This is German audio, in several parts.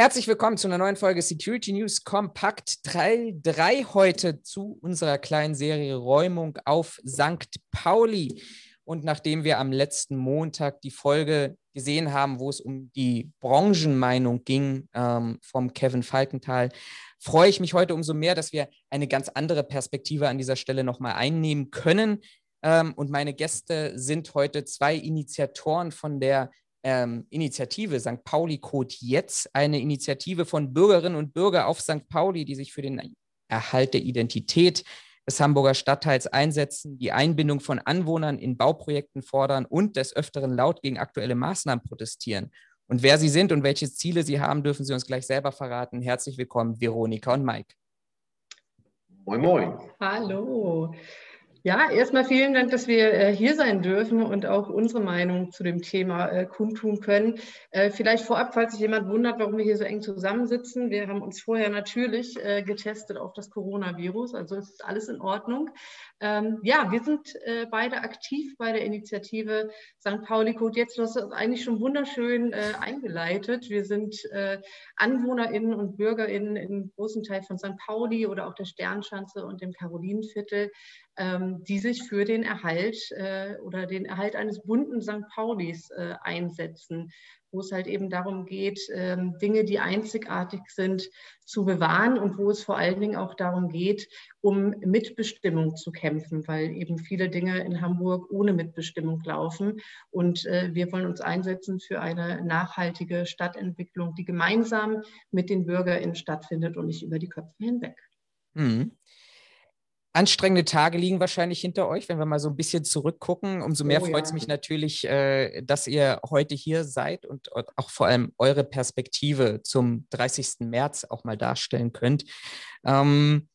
Herzlich willkommen zu einer neuen Folge Security News Kompakt 3, heute zu unserer kleinen Serie Räumung auf St. Pauli. Und nachdem wir am letzten Montag die Folge gesehen haben, wo es um die Branchenmeinung ging ähm, vom Kevin Falkenthal, freue ich mich heute umso mehr, dass wir eine ganz andere Perspektive an dieser Stelle nochmal einnehmen können. Ähm, und meine Gäste sind heute zwei Initiatoren von der ähm, Initiative St. Pauli Code Jetzt, eine Initiative von Bürgerinnen und Bürgern auf St. Pauli, die sich für den Erhalt der Identität des Hamburger Stadtteils einsetzen, die Einbindung von Anwohnern in Bauprojekten fordern und des Öfteren laut gegen aktuelle Maßnahmen protestieren. Und wer Sie sind und welche Ziele Sie haben, dürfen Sie uns gleich selber verraten. Herzlich willkommen, Veronika und Mike. Moin, moin. Hallo. Ja, erstmal vielen Dank, dass wir äh, hier sein dürfen und auch unsere Meinung zu dem Thema äh, kundtun können. Äh, vielleicht vorab, falls sich jemand wundert, warum wir hier so eng zusammensitzen. Wir haben uns vorher natürlich getestet auf das Coronavirus, also ist alles in Ordnung. Ähm, ja, wir sind beide aktiv bei der Initiative St. Pauli Code. Jetzt du hast das eigentlich schon wunderschön eingeleitet. Wir sind AnwohnerInnen und BürgerInnen im großen Teil von St. Pauli oder auch der Sternschanze und dem Karolinenviertel ähm, die sich für den Erhalt äh, oder den Erhalt eines bunten St. Paulis äh, einsetzen, wo es halt eben darum geht, ähm, Dinge, die einzigartig sind, zu bewahren und wo es vor allen Dingen auch darum geht, um Mitbestimmung zu kämpfen, weil eben viele Dinge in Hamburg ohne Mitbestimmung laufen. Und äh, wir wollen uns einsetzen für eine nachhaltige Stadtentwicklung, die gemeinsam mit den BürgerInnen stattfindet und nicht über die Köpfe hinweg. Mhm. Anstrengende Tage liegen wahrscheinlich hinter euch, wenn wir mal so ein bisschen zurückgucken. Umso mehr oh, freut es ja. mich natürlich, äh, dass ihr heute hier seid und auch vor allem eure Perspektive zum 30. März auch mal darstellen könnt. Ähm,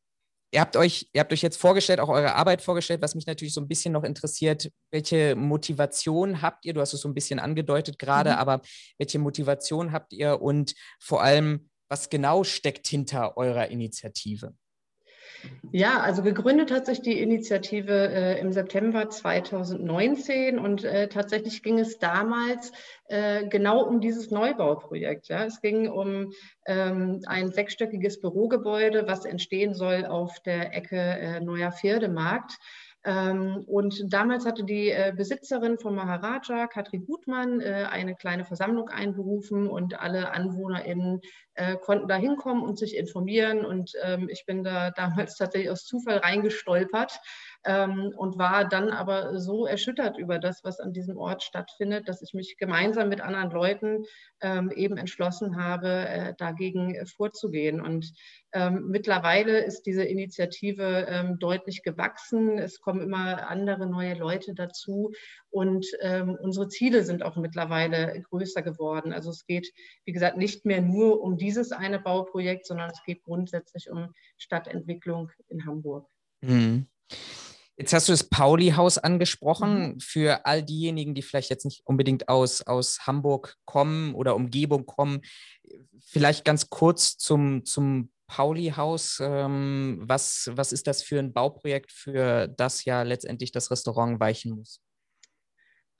ihr, habt euch, ihr habt euch jetzt vorgestellt, auch eure Arbeit vorgestellt, was mich natürlich so ein bisschen noch interessiert. Welche Motivation habt ihr? Du hast es so ein bisschen angedeutet gerade, mhm. aber welche Motivation habt ihr und vor allem, was genau steckt hinter eurer Initiative? Ja, also gegründet hat sich die Initiative äh, im September 2019 und äh, tatsächlich ging es damals äh, genau um dieses Neubauprojekt. Ja. Es ging um ähm, ein sechsstöckiges Bürogebäude, was entstehen soll auf der Ecke äh, Neuer Pferdemarkt. Ähm, und damals hatte die äh, Besitzerin von Maharaja, Katrin Gutmann, äh, eine kleine Versammlung einberufen und alle AnwohnerInnen äh, konnten da hinkommen und sich informieren. Und ähm, ich bin da damals tatsächlich aus Zufall reingestolpert ähm, und war dann aber so erschüttert über das, was an diesem Ort stattfindet, dass ich mich gemeinsam mit anderen Leuten ähm, eben entschlossen habe, äh, dagegen äh, vorzugehen. Und ähm, mittlerweile ist diese Initiative ähm, deutlich gewachsen. Es kommen immer andere neue Leute dazu und ähm, unsere Ziele sind auch mittlerweile größer geworden. Also es geht, wie gesagt, nicht mehr nur um dieses eine Bauprojekt, sondern es geht grundsätzlich um Stadtentwicklung in Hamburg. Mhm. Jetzt hast du das Pauli-Haus angesprochen. Mhm. Für all diejenigen, die vielleicht jetzt nicht unbedingt aus, aus Hamburg kommen oder Umgebung kommen, vielleicht ganz kurz zum, zum Pauli-Haus. Ähm, was, was ist das für ein Bauprojekt, für das ja letztendlich das Restaurant weichen muss?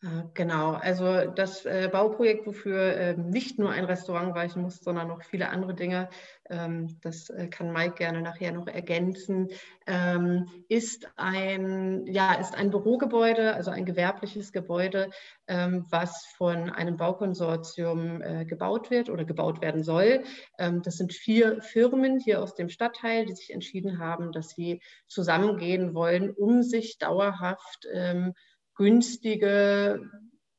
Äh, genau, also das äh, Bauprojekt, wofür äh, nicht nur ein Restaurant weichen muss, sondern noch viele andere Dinge, ähm, das äh, kann Mike gerne nachher noch ergänzen, ähm, ist, ein, ja, ist ein Bürogebäude, also ein gewerbliches Gebäude, ähm, was von einem Baukonsortium gebaut wird oder gebaut werden soll. Ähm, das sind vier Firmen hier aus dem Stadtteil, die sich entschieden haben, dass sie zusammengehen wollen, um sich dauerhaft ähm, günstige,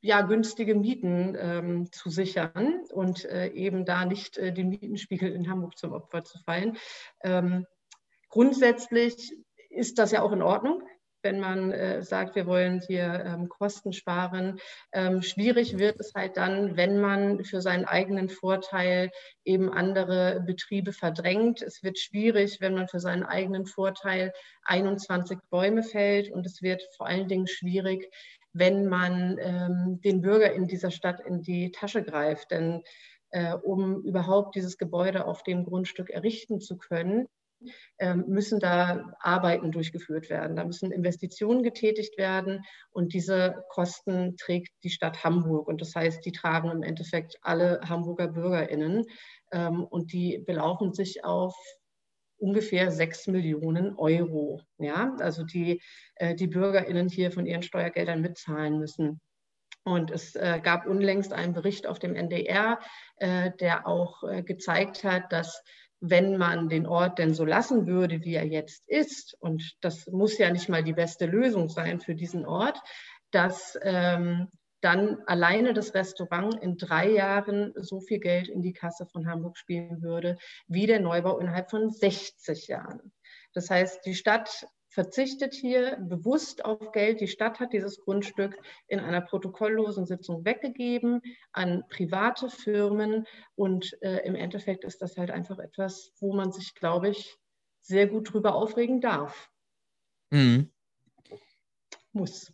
ja, günstige Mieten ähm, zu sichern und äh, eben da nicht äh, den Mietenspiegel in Hamburg zum Opfer zu fallen. Ähm, grundsätzlich ist das ja auch in Ordnung wenn man äh, sagt, wir wollen hier ähm, Kosten sparen. Ähm, schwierig wird es halt dann, wenn man für seinen eigenen Vorteil eben andere Betriebe verdrängt. Es wird schwierig, wenn man für seinen eigenen Vorteil 21 Bäume fällt. Und es wird vor allen Dingen schwierig, wenn man ähm, den Bürger in dieser Stadt in die Tasche greift. Denn äh, um überhaupt dieses Gebäude auf dem Grundstück errichten zu können, müssen da Arbeiten durchgeführt werden. Da müssen Investitionen getätigt werden und diese Kosten trägt die Stadt Hamburg. Und das heißt, die tragen im Endeffekt alle Hamburger BürgerInnen ähm, und die belaufen sich auf ungefähr sechs Millionen Euro. Ja, also die, äh, die BürgerInnen hier von ihren Steuergeldern mitzahlen müssen. Und es äh, gab unlängst einen Bericht auf dem NDR, äh, der auch gezeigt hat, dass wenn man den Ort denn so lassen würde, wie er jetzt ist, und das muss ja nicht mal die beste Lösung sein für diesen Ort, dass ähm, dann alleine das Restaurant in drei Jahren so viel Geld in die Kasse von Hamburg spielen würde, wie der Neubau innerhalb von 60 Jahren. Das heißt, die Stadt verzichtet hier bewusst auf Geld. Die Stadt hat dieses Grundstück in einer protokolllosen Sitzung weggegeben an private Firmen. Und äh, im Endeffekt ist das halt einfach etwas, wo man sich, glaube ich, sehr gut drüber aufregen darf. Mhm. Muss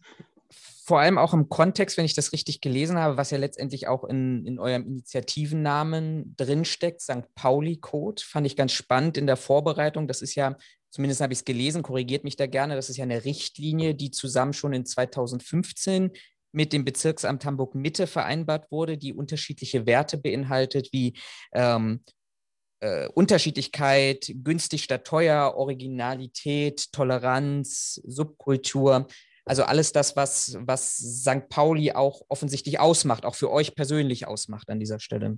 vor allem auch im Kontext, wenn ich das richtig gelesen habe, was ja letztendlich auch in, in eurem Initiativennamen drinsteckt, St. Pauli-Code, fand ich ganz spannend in der Vorbereitung. Das ist ja, zumindest habe ich es gelesen, korrigiert mich da gerne, das ist ja eine Richtlinie, die zusammen schon in 2015 mit dem Bezirksamt Hamburg Mitte vereinbart wurde, die unterschiedliche Werte beinhaltet, wie ähm, äh, Unterschiedlichkeit, günstig statt teuer, Originalität, Toleranz, Subkultur. Also alles das, was, was St. Pauli auch offensichtlich ausmacht, auch für euch persönlich ausmacht an dieser Stelle.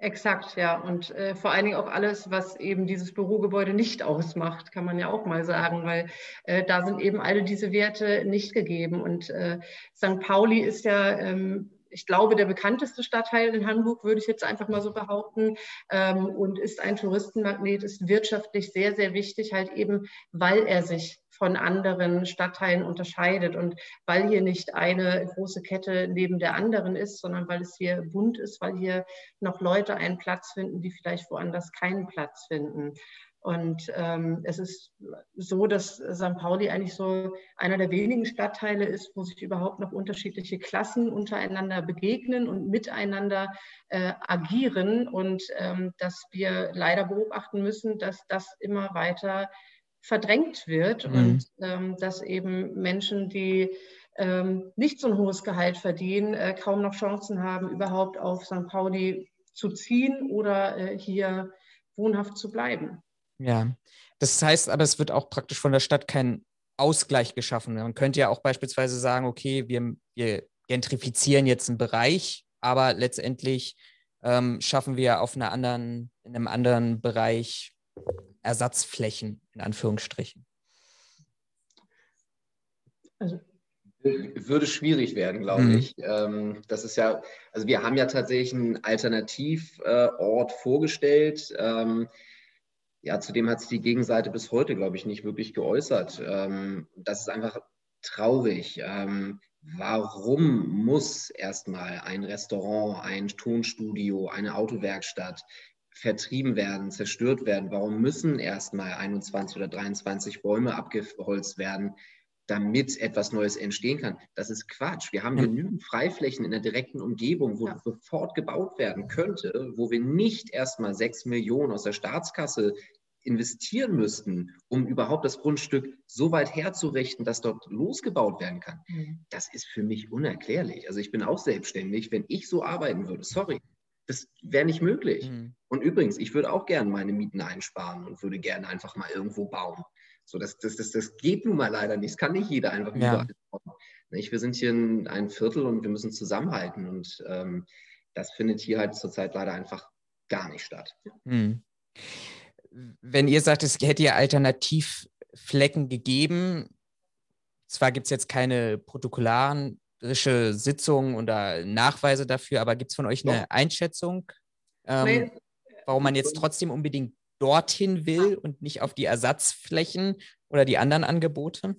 Exakt, ja. Und äh, vor allen Dingen auch alles, was eben dieses Bürogebäude nicht ausmacht, kann man ja auch mal sagen, weil äh, da sind eben alle diese Werte nicht gegeben. Und äh, St. Pauli ist ja ähm, ich glaube, der bekannteste Stadtteil in Hamburg, würde ich jetzt einfach mal so behaupten, ähm, und ist ein Touristenmagnet, ist wirtschaftlich sehr, sehr wichtig, halt eben, weil er sich von anderen Stadtteilen unterscheidet und weil hier nicht eine große Kette neben der anderen ist, sondern weil es hier bunt ist, weil hier noch Leute einen Platz finden, die vielleicht woanders keinen Platz finden. Und ähm, es ist so, dass St. Pauli eigentlich so einer der wenigen Stadtteile ist, wo sich überhaupt noch unterschiedliche Klassen untereinander begegnen und miteinander äh, agieren. Und ähm, dass wir leider beobachten müssen, dass das immer weiter verdrängt wird mhm. und ähm, dass eben Menschen, die ähm, nicht so ein hohes Gehalt verdienen, äh, kaum noch Chancen haben, überhaupt auf St. Pauli zu ziehen oder äh, hier wohnhaft zu bleiben. Ja, das heißt aber, es wird auch praktisch von der Stadt kein Ausgleich geschaffen. Man könnte ja auch beispielsweise sagen, okay, wir, wir gentrifizieren jetzt einen Bereich, aber letztendlich ähm, schaffen wir auf einer anderen, in einem anderen Bereich Ersatzflächen, in Anführungsstrichen. Also würde schwierig werden, glaube mhm. ich. Ähm, das ist ja, also wir haben ja tatsächlich einen Alternativort vorgestellt. Ähm, ja, zudem hat sich die Gegenseite bis heute, glaube ich, nicht wirklich geäußert. Ähm, das ist einfach traurig. Ähm, warum muss erstmal ein Restaurant, ein Tonstudio, eine Autowerkstatt vertrieben werden, zerstört werden? Warum müssen erstmal 21 oder 23 Bäume abgeholzt werden, damit etwas Neues entstehen kann? Das ist Quatsch. Wir haben ja. genügend Freiflächen in der direkten Umgebung, wo ja. sofort gebaut werden könnte, wo wir nicht erstmal sechs Millionen aus der Staatskasse investieren müssten, um überhaupt das Grundstück so weit herzurichten, dass dort losgebaut werden kann, mhm. das ist für mich unerklärlich. Also ich bin auch selbstständig, wenn ich so arbeiten würde, sorry, das wäre nicht möglich. Mhm. Und übrigens, ich würde auch gerne meine Mieten einsparen und würde gerne einfach mal irgendwo bauen. So, das, das, das, das geht nun mal leider nicht. Das kann nicht jeder einfach ja. Nicht? Wir sind hier in ein Viertel und wir müssen zusammenhalten. Und ähm, das findet hier halt zurzeit leider einfach gar nicht statt. Mhm wenn ihr sagt, es hätte ja Alternativflecken gegeben, zwar gibt es jetzt keine protokollarische Sitzung oder Nachweise dafür, aber gibt es von euch eine Doch. Einschätzung, ähm, warum man jetzt trotzdem unbedingt dorthin will und nicht auf die Ersatzflächen oder die anderen Angebote?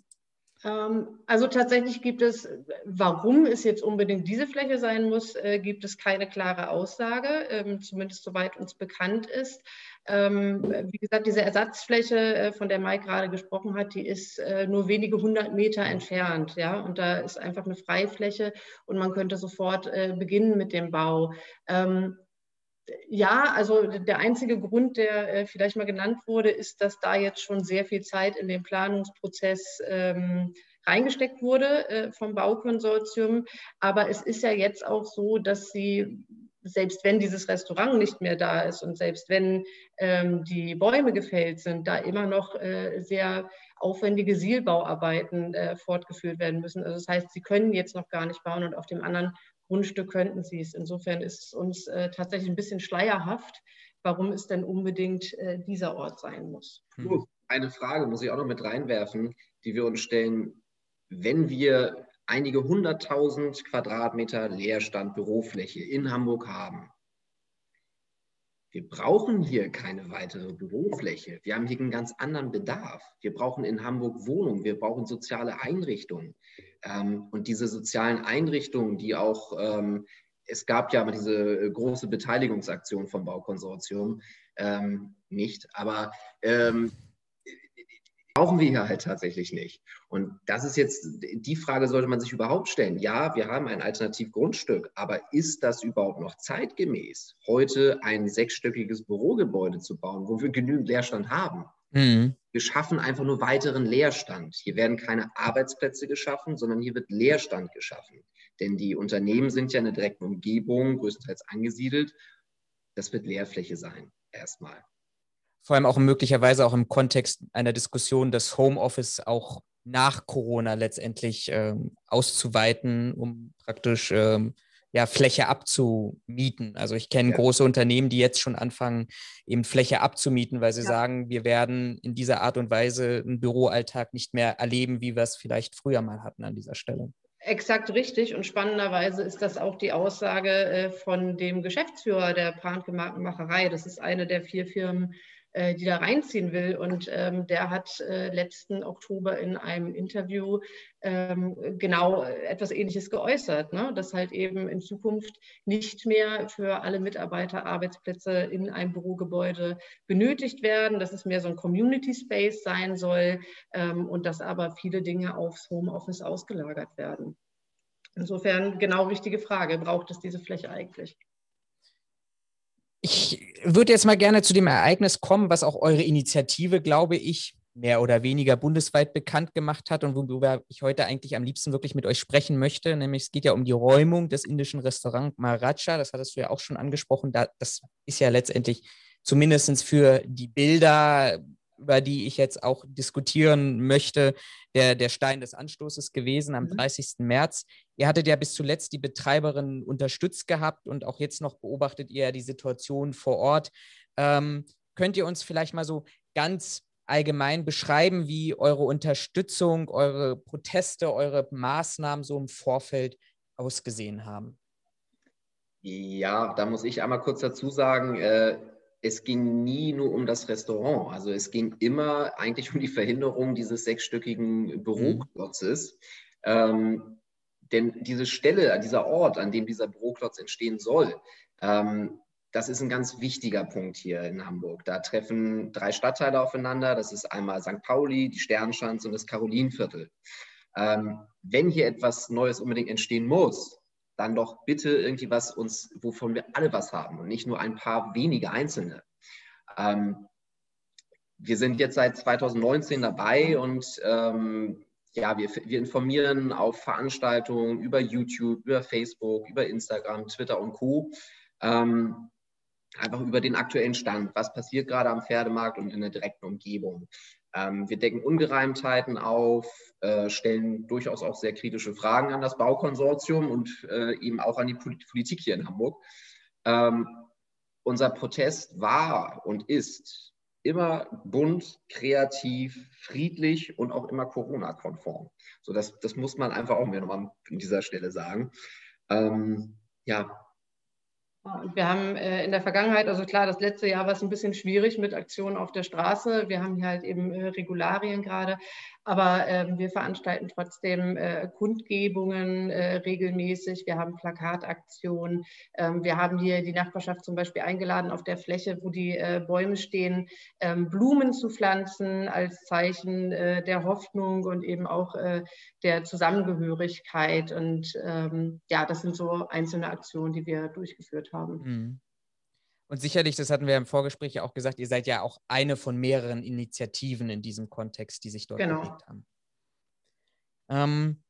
Ähm, also tatsächlich gibt es, warum es jetzt unbedingt diese Fläche sein muss, äh, gibt es keine klare Aussage, ähm, zumindest soweit uns bekannt ist. Ähm, wie gesagt, diese Ersatzfläche, äh, von der Mike gerade gesprochen hat, die ist äh, nur wenige hundert Meter entfernt. Ja? Und da ist einfach eine Freifläche und man könnte sofort beginnen mit dem Bau ja, also der einzige Grund, der äh, vielleicht mal genannt wurde, ist, dass da jetzt schon sehr viel Zeit in den Planungsprozess ähm, reingesteckt wurde äh, vom Baukonsortium. Aber es ist ja jetzt auch so, dass sie selbst wenn dieses Restaurant nicht mehr da ist und selbst wenn ähm, die Bäume gefällt sind, da immer noch äh, sehr aufwendige Sielbauarbeiten äh, fortgeführt werden müssen. Also das heißt, sie können jetzt noch gar nicht bauen und auf dem anderen Grundstück könnten sie es. Insofern ist es uns äh, tatsächlich ein bisschen schleierhaft, warum es denn unbedingt äh, dieser Ort sein muss. Hm. Eine Frage muss ich auch noch mit reinwerfen, die wir uns stellen. Wenn wir einige hunderttausend Quadratmeter Leerstand Bürofläche in Hamburg haben. Wir brauchen hier keine weitere Bürofläche. Wir haben hier einen ganz anderen Bedarf. Wir brauchen in Hamburg Wohnungen, wir brauchen soziale Einrichtungen. Ähm, und diese sozialen Einrichtungen, die auch, ähm, es gab ja diese große Beteiligungsaktion vom Baukonsortium, ähm, nicht, aber brauchen wir hier halt tatsächlich nicht. Und das ist jetzt, die Frage sollte man sich überhaupt stellen. Ja, wir haben ein Alternativgrundstück, aber ist das überhaupt noch zeitgemäß, heute ein sechsstöckiges Bürogebäude zu bauen, wo wir genügend Leerstand haben? Mhm. Wir schaffen einfach nur weiteren Leerstand. Hier werden keine Arbeitsplätze geschaffen, sondern hier wird Leerstand geschaffen. Denn die Unternehmen sind ja in der direkten Umgebung, größtenteils angesiedelt. Das wird Leerfläche sein, erstmal vor allem auch möglicherweise auch im Kontext einer Diskussion, das Homeoffice auch nach Corona letztendlich ähm, auszuweiten, um praktisch ähm, ja, Fläche abzumieten. Also ich kenne ja. große Unternehmen, die jetzt schon anfangen, eben Fläche abzumieten, weil sie ja. sagen, wir werden in dieser Art und Weise einen Büroalltag nicht mehr erleben, wie wir es vielleicht früher mal hatten an dieser Stelle. Exakt richtig. Und spannenderweise ist das auch die Aussage äh, von dem Geschäftsführer der Panke Markenmacherei. Das ist eine der vier Firmen, äh, die da reinziehen will. Und ähm, der hat äh, letzten Oktober in einem Interview ähm, genau etwas Ähnliches geäußert, ne? dass halt eben in Zukunft nicht mehr für alle Mitarbeiter Arbeitsplätze in einem Bürogebäude benötigt werden, dass es mehr so ein Community Space sein soll ähm, und dass aber viele Dinge aufs Homeoffice ausgelagert werden. Insofern genau richtige Frage, braucht es diese Fläche eigentlich? Ich würde jetzt mal gerne zu dem Ereignis kommen, was auch eure Initiative, glaube ich, mehr oder weniger bundesweit bekannt gemacht hat und worüber ich heute eigentlich am liebsten wirklich mit euch sprechen möchte. Nämlich es geht ja um die Räumung des indischen Restaurants Maharaja. Das hattest du ja auch schon angesprochen. Das ist ja letztendlich zumindest für die Bilder über die ich jetzt auch diskutieren möchte, der, der Stein des Anstoßes gewesen am mhm. 30. März. Ihr hattet ja bis zuletzt die Betreiberin unterstützt gehabt und auch jetzt noch beobachtet ihr die Situation vor Ort. Ähm, könnt ihr uns vielleicht mal so ganz allgemein beschreiben, wie eure Unterstützung, eure Proteste, eure Maßnahmen so im Vorfeld ausgesehen haben? Ja, da muss ich einmal kurz dazu sagen, äh, es ging nie nur um das Restaurant. Also es ging immer eigentlich um die Verhinderung dieses sechsstöckigen Büroklotzes. Mhm. Ähm, denn diese Stelle, dieser Ort, an dem dieser Büroklotz entstehen soll, ähm, das ist ein ganz wichtiger Punkt hier in Hamburg. Da treffen drei Stadtteile aufeinander. Das ist einmal St. Pauli, die Sternschanze und das Karolinviertel. Ähm, wenn hier etwas Neues unbedingt entstehen muss, dann doch bitte irgendwie was uns, wovon wir alle was haben und nicht nur ein paar wenige Einzelne. Ähm, wir sind jetzt seit 2019 dabei und ähm, ja, wir, wir informieren auf Veranstaltungen über YouTube, über Facebook, über Instagram, Twitter und Co. Ähm, einfach über den aktuellen Stand. Was passiert gerade am Pferdemarkt und in der direkten Umgebung? Ähm, wir decken Ungereimtheiten auf, äh, stellen durchaus auch sehr kritische Fragen an das Baukonsortium und äh, eben auch an die Politik hier in Hamburg. Ähm, unser Protest war und ist immer bunt, kreativ, friedlich und auch immer Corona-konform. So, das, das muss man einfach auch mir nochmal an dieser Stelle sagen. Ähm, ja, wir haben äh, in der Vergangenheit, also klar, das letzte Jahr war es ein bisschen schwierig mit Aktionen auf der Straße. Wir haben hier halt eben äh, Regularien gerade, aber ähm, wir veranstalten trotzdem äh, Kundgebungen regelmäßig. Wir haben Plakataktionen. Ähm, wir haben hier die Nachbarschaft zum Beispiel eingeladen, auf der Fläche, wo die Bäume stehen, ähm, Blumen zu pflanzen als Zeichen der Hoffnung und eben auch der Zusammengehörigkeit. Und ja, das sind so einzelne Aktionen, die wir durchgeführt haben. Mhm. Und sicherlich, das hatten wir im Vorgespräch ja auch gesagt, ihr seid ja auch eine von mehreren Initiativen in diesem Kontext, die sich dort genau. bewegt haben. Ähm,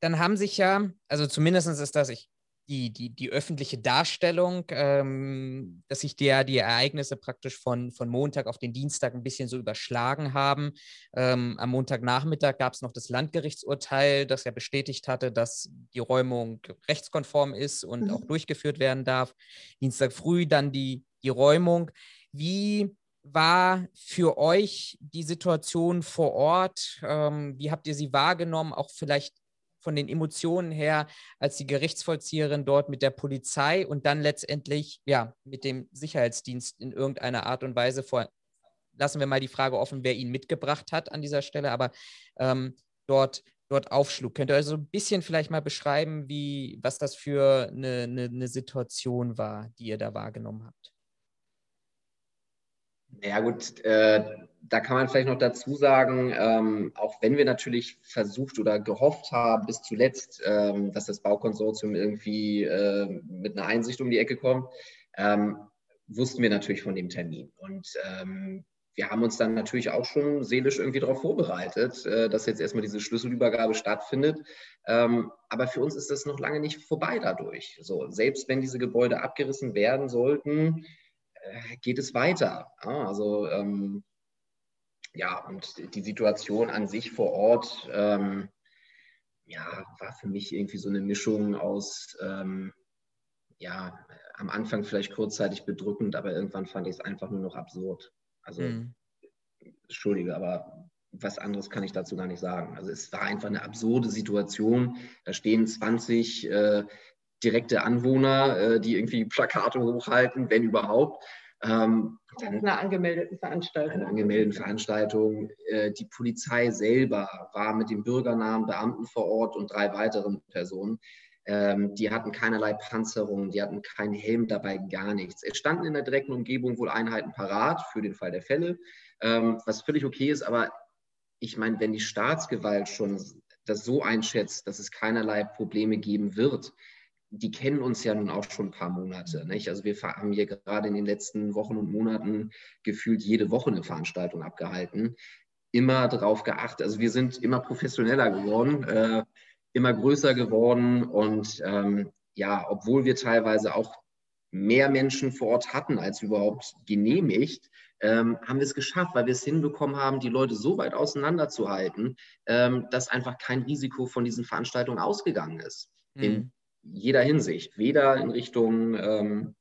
dann haben sich ja, also zumindest ist das, ich die, die, die öffentliche Darstellung, ähm, dass sich der, die Ereignisse praktisch von, von Montag auf den Dienstag ein bisschen so überschlagen haben. Ähm, am Montagnachmittag gab es noch das Landgerichtsurteil, das ja bestätigt hatte, dass die Räumung rechtskonform ist und mhm. auch durchgeführt werden darf. Dienstag früh dann die, die Räumung. Wie war für euch die Situation vor Ort? Ähm, wie habt ihr sie wahrgenommen? Auch vielleicht von den Emotionen her als die Gerichtsvollzieherin dort mit der Polizei und dann letztendlich ja mit dem Sicherheitsdienst in irgendeiner Art und Weise vor. Lassen wir mal die Frage offen, wer ihn mitgebracht hat an dieser Stelle, aber ähm, dort, dort aufschlug. Könnt ihr also ein bisschen vielleicht mal beschreiben, wie, was das für eine, eine, eine Situation war, die ihr da wahrgenommen habt? Ja gut, äh, da kann man vielleicht noch dazu sagen, ähm, auch wenn wir natürlich versucht oder gehofft haben bis zuletzt, ähm, dass das Baukonsortium irgendwie äh, mit einer Einsicht um die Ecke kommt, ähm, wussten wir natürlich von dem Termin. Und ähm, wir haben uns dann natürlich auch schon seelisch irgendwie darauf vorbereitet, äh, dass jetzt erstmal diese Schlüsselübergabe stattfindet. Ähm, aber für uns ist das noch lange nicht vorbei dadurch. So, selbst wenn diese Gebäude abgerissen werden sollten, geht es weiter. Also ähm, ja, und die Situation an sich vor Ort, ähm, ja, war für mich irgendwie so eine Mischung aus, ähm, ja, am Anfang vielleicht kurzzeitig bedrückend, aber irgendwann fand ich es einfach nur noch absurd. Also, mhm. Entschuldige, aber was anderes kann ich dazu gar nicht sagen. Also es war einfach eine absurde Situation. Da stehen 20 äh, direkte Anwohner, äh, die irgendwie Plakate hochhalten, wenn überhaupt. Ähm, dann einer angemeldeten Veranstaltung. Eine angemeldeten Veranstaltung. Äh, die Polizei selber war mit dem bürgernahen Beamten vor Ort und drei weiteren Personen. Ähm, die hatten keinerlei Panzerung, die hatten keinen Helm dabei, gar nichts. Es standen in der direkten Umgebung wohl Einheiten parat für den Fall der Fälle, ähm, was völlig okay ist. Aber ich meine, wenn die Staatsgewalt schon das so einschätzt, dass es keinerlei Probleme geben wird, die kennen uns ja nun auch schon ein paar Monate. Nicht? Also wir haben hier gerade in den letzten Wochen und Monaten gefühlt jede Woche eine Veranstaltung abgehalten. Immer darauf geachtet. Also wir sind immer professioneller geworden, äh, immer größer geworden und ähm, ja, obwohl wir teilweise auch mehr Menschen vor Ort hatten als überhaupt genehmigt, ähm, haben wir es geschafft, weil wir es hinbekommen haben, die Leute so weit auseinanderzuhalten, ähm, dass einfach kein Risiko von diesen Veranstaltungen ausgegangen ist. Mhm. In jeder Hinsicht, weder in Richtung ähm,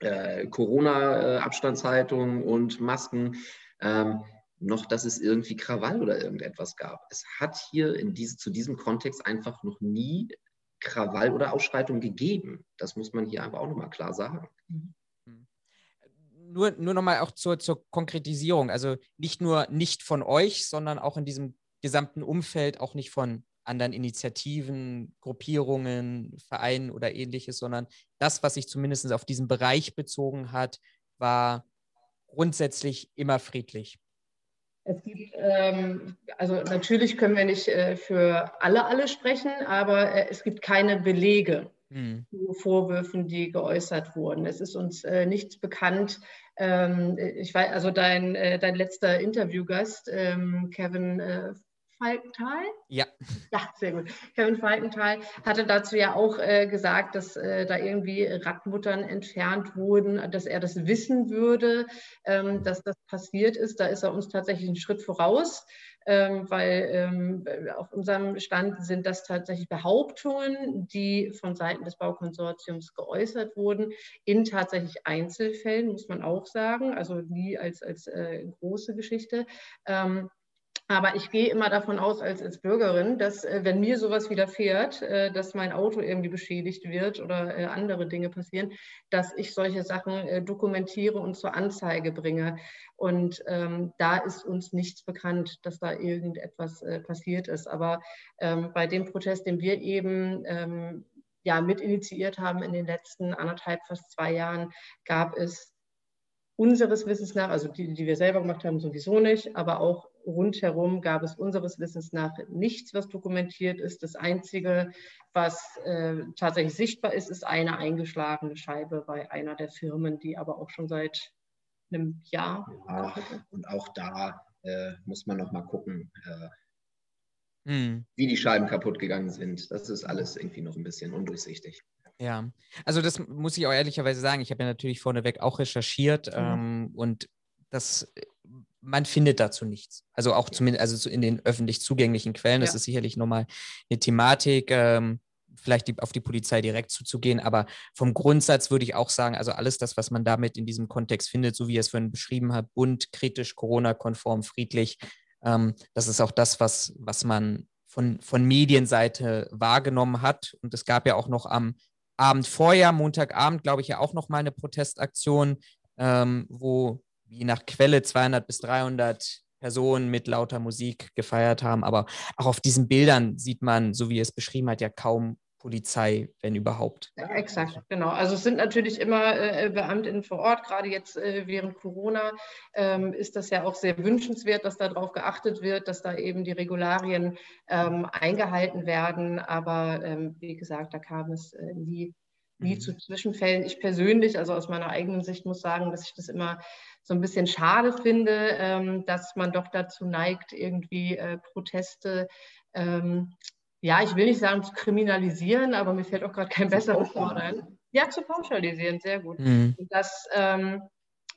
äh, Corona-Abstandshaltung und Masken, ähm, noch dass es irgendwie Krawall oder irgendetwas gab. Es hat hier in diese, zu diesem Kontext einfach noch nie Krawall oder Ausschreitung gegeben. Das muss man hier einfach auch nochmal klar sagen. Nur, nur nochmal auch zur, zur Konkretisierung. Also nicht nur nicht von euch, sondern auch in diesem gesamten Umfeld, auch nicht von anderen Initiativen, Gruppierungen, Vereinen oder ähnliches, sondern das, was sich zumindest auf diesen Bereich bezogen hat, war grundsätzlich immer friedlich. Es gibt, ähm, also natürlich können wir nicht äh, für alle alle sprechen, aber äh, es gibt keine Belege hm. zu Vorwürfen, die geäußert wurden. Es ist uns äh, nichts bekannt. Ähm, ich weiß, also dein, äh, dein letzter Interviewgast, ähm, Kevin äh, Falkenthal? Ja. Ja, sehr gut. Kevin Falkenthal hatte dazu ja auch äh, gesagt, dass äh, da irgendwie Radmuttern entfernt wurden, dass er das wissen würde, ähm, dass das passiert ist. Da ist er uns tatsächlich einen Schritt voraus, ähm, weil ähm, auf unserem Stand sind das tatsächlich Behauptungen, die von Seiten des Baukonsortiums geäußert wurden, in tatsächlich Einzelfällen, muss man auch sagen, also nie als, als äh, große Geschichte. Ähm, aber ich gehe immer davon aus, als, als Bürgerin, dass äh, wenn mir sowas widerfährt, äh, dass mein Auto irgendwie beschädigt wird oder äh, andere Dinge passieren, dass ich solche Sachen dokumentiere und zur Anzeige bringe. Und ähm, da ist uns nichts bekannt, dass da irgendetwas äh, passiert ist. Aber ähm, bei dem Protest, den wir eben ähm, ja, mit initiiert haben in den letzten anderthalb, fast zwei Jahren, gab es unseres Wissens nach, also die, die wir selber gemacht haben, sowieso nicht, aber auch rundherum gab es unseres Wissens nach nichts, was dokumentiert ist. Das Einzige, was äh, tatsächlich sichtbar ist, ist eine eingeschlagene Scheibe bei einer der Firmen, die aber auch schon seit einem Jahr. Ja, und auch da äh, muss man noch mal gucken, äh, hm. wie die Scheiben kaputt gegangen sind. Das ist alles irgendwie noch ein bisschen undurchsichtig. Ja, also das muss ich auch ehrlicherweise sagen. Ich habe ja natürlich vorneweg auch recherchiert mhm. ähm, und das, man findet dazu nichts. Also auch zumindest, also in den öffentlich zugänglichen Quellen, ja. das ist sicherlich nochmal eine Thematik, ähm, vielleicht die, auf die Polizei direkt zuzugehen, aber vom Grundsatz würde ich auch sagen, also alles das, was man damit in diesem Kontext findet, so wie ihr es vorhin beschrieben habt, bunt, kritisch, Corona-konform, friedlich, ähm, das ist auch das, was, was man von, von Medienseite wahrgenommen hat. Und es gab ja auch noch am Abend vorher, Montagabend, glaube ich, ja auch noch mal eine Protestaktion, ähm, wo je nach Quelle 200 bis 300 Personen mit lauter Musik gefeiert haben. Aber auch auf diesen Bildern sieht man, so wie er es beschrieben hat, ja kaum Polizei, wenn überhaupt. Ja, exakt, genau. Also es sind natürlich immer äh, Beamtinnen vor Ort, gerade jetzt äh, während Corona ähm, ist das ja auch sehr wünschenswert, dass darauf geachtet wird, dass da eben die Regularien ähm, eingehalten werden. Aber ähm, wie gesagt, da kam es äh, nie, nie mhm. zu Zwischenfällen. Ich persönlich, also aus meiner eigenen Sicht, muss sagen, dass ich das immer so ein bisschen schade finde, ähm, dass man doch dazu neigt, irgendwie äh, Proteste ähm, ja, ich will nicht sagen zu kriminalisieren, aber mir fällt auch gerade kein besseres Wort ein. Ja, zu pauschalisieren, sehr gut. Mhm. Dass ähm,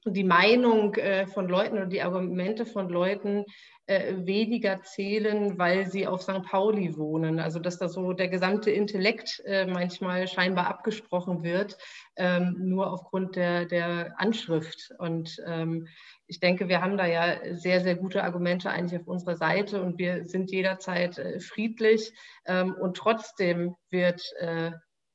die Meinung äh, von Leuten oder die Argumente von Leuten äh, weniger zählen, weil sie auf St. Pauli wohnen. Also dass da so der gesamte Intellekt äh, manchmal scheinbar abgesprochen wird, ähm, nur aufgrund der, der Anschrift. Und ähm, ich denke, wir haben da ja sehr, sehr gute Argumente eigentlich auf unserer Seite und wir sind jederzeit friedlich ähm, und trotzdem wird,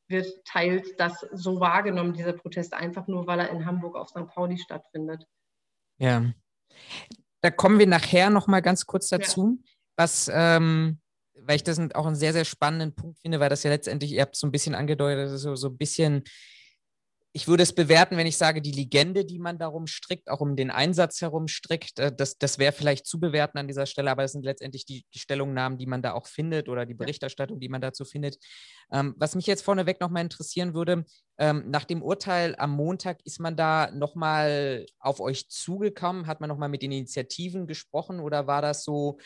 wird teils das so wahrgenommen, dieser Protest, einfach nur, weil er in Hamburg auf St. Pauli stattfindet. Ja, da kommen wir nachher nochmal ganz kurz dazu, ja. was, ähm, weil ich das auch einen sehr, sehr spannenden Punkt finde, weil das ja letztendlich, ihr habt so ein bisschen angedeutet, so, so ein bisschen ich würde es bewerten, wenn ich sage, die Legende, die man darum strickt, auch um den Einsatz herum strickt, äh, das, das wäre vielleicht zu bewerten an dieser Stelle, aber es sind letztendlich die, die, Stellungnahmen, die man da auch findet oder die Berichterstattung, die man dazu findet. Ähm, was mich jetzt vorneweg nochmal interessieren würde, ähm, nach dem Urteil am Montag ist man da nochmal auf euch zugekommen? Hat man nochmal mit den Initiativen gesprochen oder war das so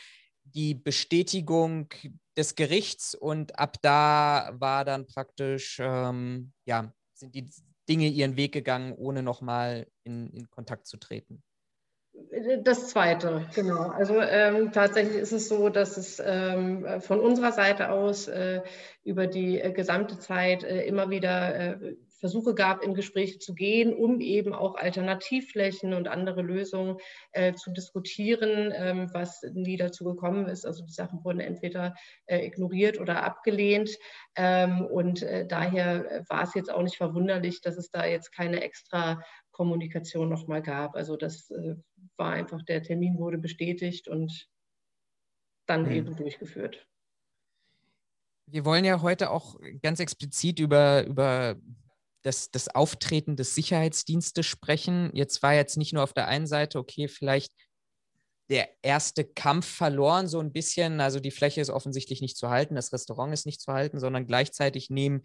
die Bestätigung des Gerichts und ab da war dann praktisch, ähm, ja, sind die Dinge ihren Weg gegangen, ohne nochmal in, in Kontakt zu treten? Das Zweite, genau. Also ähm, tatsächlich ist es so, dass es ähm, von unserer Seite aus äh, über die äh, gesamte Zeit äh, immer wieder äh, Versuche gab, in Gespräche zu gehen, um eben auch Alternativflächen und andere Lösungen äh, zu diskutieren, ähm, was nie dazu gekommen ist. Also die Sachen wurden entweder äh, ignoriert oder abgelehnt. Ähm, und äh, daher war es jetzt auch nicht verwunderlich, dass es da jetzt keine extra Kommunikation nochmal gab. Also das äh, war einfach, der Termin wurde bestätigt und dann mhm. eben durchgeführt. Wir wollen ja heute auch ganz explizit über, über das, das Auftreten des Sicherheitsdienstes sprechen. Jetzt war jetzt nicht nur auf der einen Seite, okay, vielleicht der erste Kampf verloren, so ein bisschen. Also die Fläche ist offensichtlich nicht zu halten, das Restaurant ist nicht zu halten, sondern gleichzeitig neben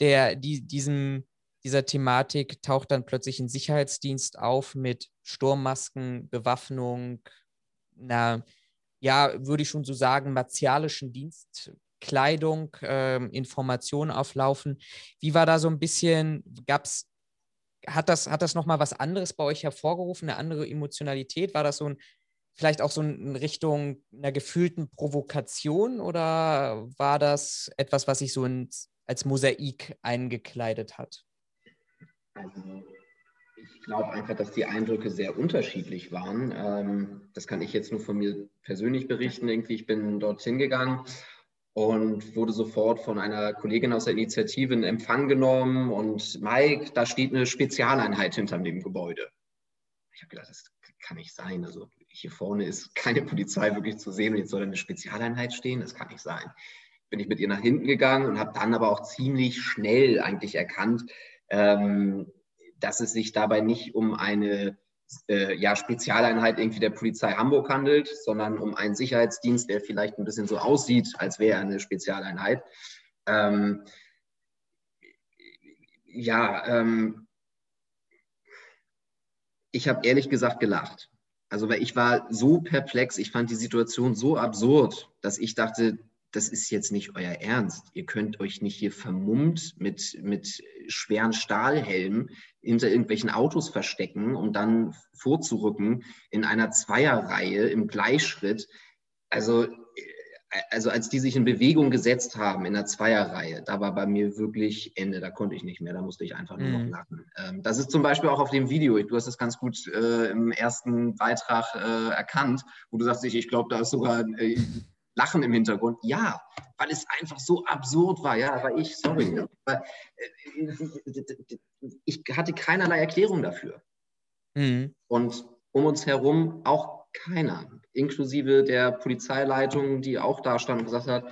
der, die, diesem, dieser Thematik taucht dann plötzlich ein Sicherheitsdienst auf mit Sturmmasken, Bewaffnung, einer, ja, würde ich schon so sagen, martialischen Dienst, Kleidung, äh, Informationen auflaufen. Wie war da so ein bisschen, gab's, hat das, hat das nochmal was anderes bei euch hervorgerufen, eine andere Emotionalität? War das so ein, vielleicht auch so in Richtung einer gefühlten Provokation oder war das etwas, was sich so ins, als Mosaik eingekleidet hat? Also ich glaube einfach, dass die Eindrücke sehr unterschiedlich waren. Ähm, das kann ich jetzt nur von mir persönlich berichten. Irgendwie, ich bin dorthin gegangen und wurde sofort von einer Kollegin aus der Initiative in Empfang genommen und Mike, da steht eine Spezialeinheit hinter dem Gebäude. Ich habe gedacht, das kann nicht sein. Also hier vorne ist keine Polizei wirklich zu sehen und jetzt soll eine Spezialeinheit stehen, das kann nicht sein. Bin ich mit ihr nach hinten gegangen und habe dann aber auch ziemlich schnell eigentlich erkannt, ähm, dass es sich dabei nicht um eine äh, ja, Spezialeinheit irgendwie der Polizei Hamburg handelt, sondern um einen Sicherheitsdienst, der vielleicht ein bisschen so aussieht, als wäre er eine Spezialeinheit. Ähm, ja, ähm, ich habe ehrlich gesagt gelacht. Also, weil ich war so perplex, ich fand die Situation so absurd, dass ich dachte, das ist jetzt nicht euer Ernst. Ihr könnt euch nicht hier vermummt mit, mit schweren Stahlhelmen hinter irgendwelchen Autos verstecken, um dann vorzurücken in einer Zweierreihe im Gleichschritt. Also, äh, also als die sich in Bewegung gesetzt haben in der Zweierreihe, da war bei mir wirklich Ende, da konnte ich nicht mehr, da musste ich einfach nur noch mhm. lachen. Ähm, das ist zum Beispiel auch auf dem Video, du hast es ganz gut äh, im ersten Beitrag äh, erkannt, wo du sagst, ich, ich glaube, da ist sogar äh, Lachen im Hintergrund. Ja, weil es einfach so absurd war. Ja, war ich, sorry. Aber, äh, ich hatte keinerlei Erklärung dafür. Mhm. Und um uns herum auch keiner, inklusive der Polizeileitung, die auch da stand und gesagt hat,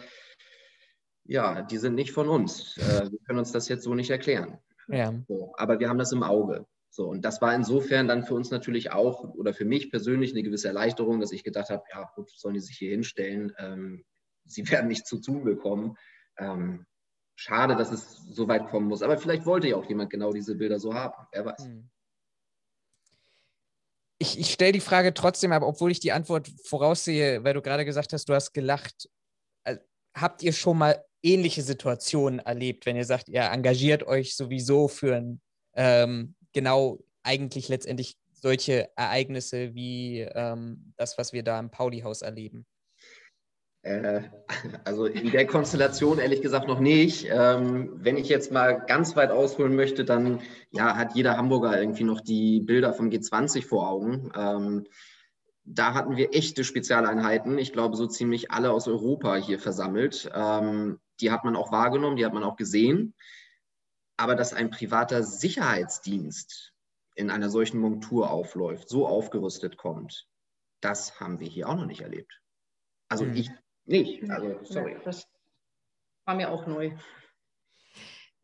ja, die sind nicht von uns. Äh, wir können uns das jetzt so nicht erklären. Ja. So, aber wir haben das im Auge. So, und das war insofern dann für uns natürlich auch oder für mich persönlich eine gewisse Erleichterung, dass ich gedacht habe, ja, gut, sollen die sich hier hinstellen? Ähm, sie werden nicht zu tun bekommen. Ähm, schade, dass es so weit kommen muss. Aber vielleicht wollte ja auch jemand genau diese Bilder so haben. Wer weiß. Hm. Ich, ich stelle die Frage trotzdem, aber obwohl ich die Antwort voraussehe, weil du gerade gesagt hast, du hast gelacht. Habt ihr schon mal ähnliche Situationen erlebt, wenn ihr sagt, ihr engagiert euch sowieso für ein ähm, genau eigentlich letztendlich solche Ereignisse wie ähm, das, was wir da im Pauli-Haus erleben? Äh, also in der Konstellation ehrlich gesagt noch nicht. Ähm, wenn ich jetzt mal ganz weit ausholen möchte, dann ja, hat jeder Hamburger irgendwie noch die Bilder vom G20 vor Augen. Ähm, da hatten wir echte Spezialeinheiten. Ich glaube, so ziemlich alle aus Europa hier versammelt. Ähm, die hat man auch wahrgenommen, die hat man auch gesehen. Aber dass ein privater Sicherheitsdienst in einer solchen Montur aufläuft, so aufgerüstet kommt, das haben wir hier auch noch nicht erlebt. Also hm. ich nicht. Also sorry. Das war mir auch neu.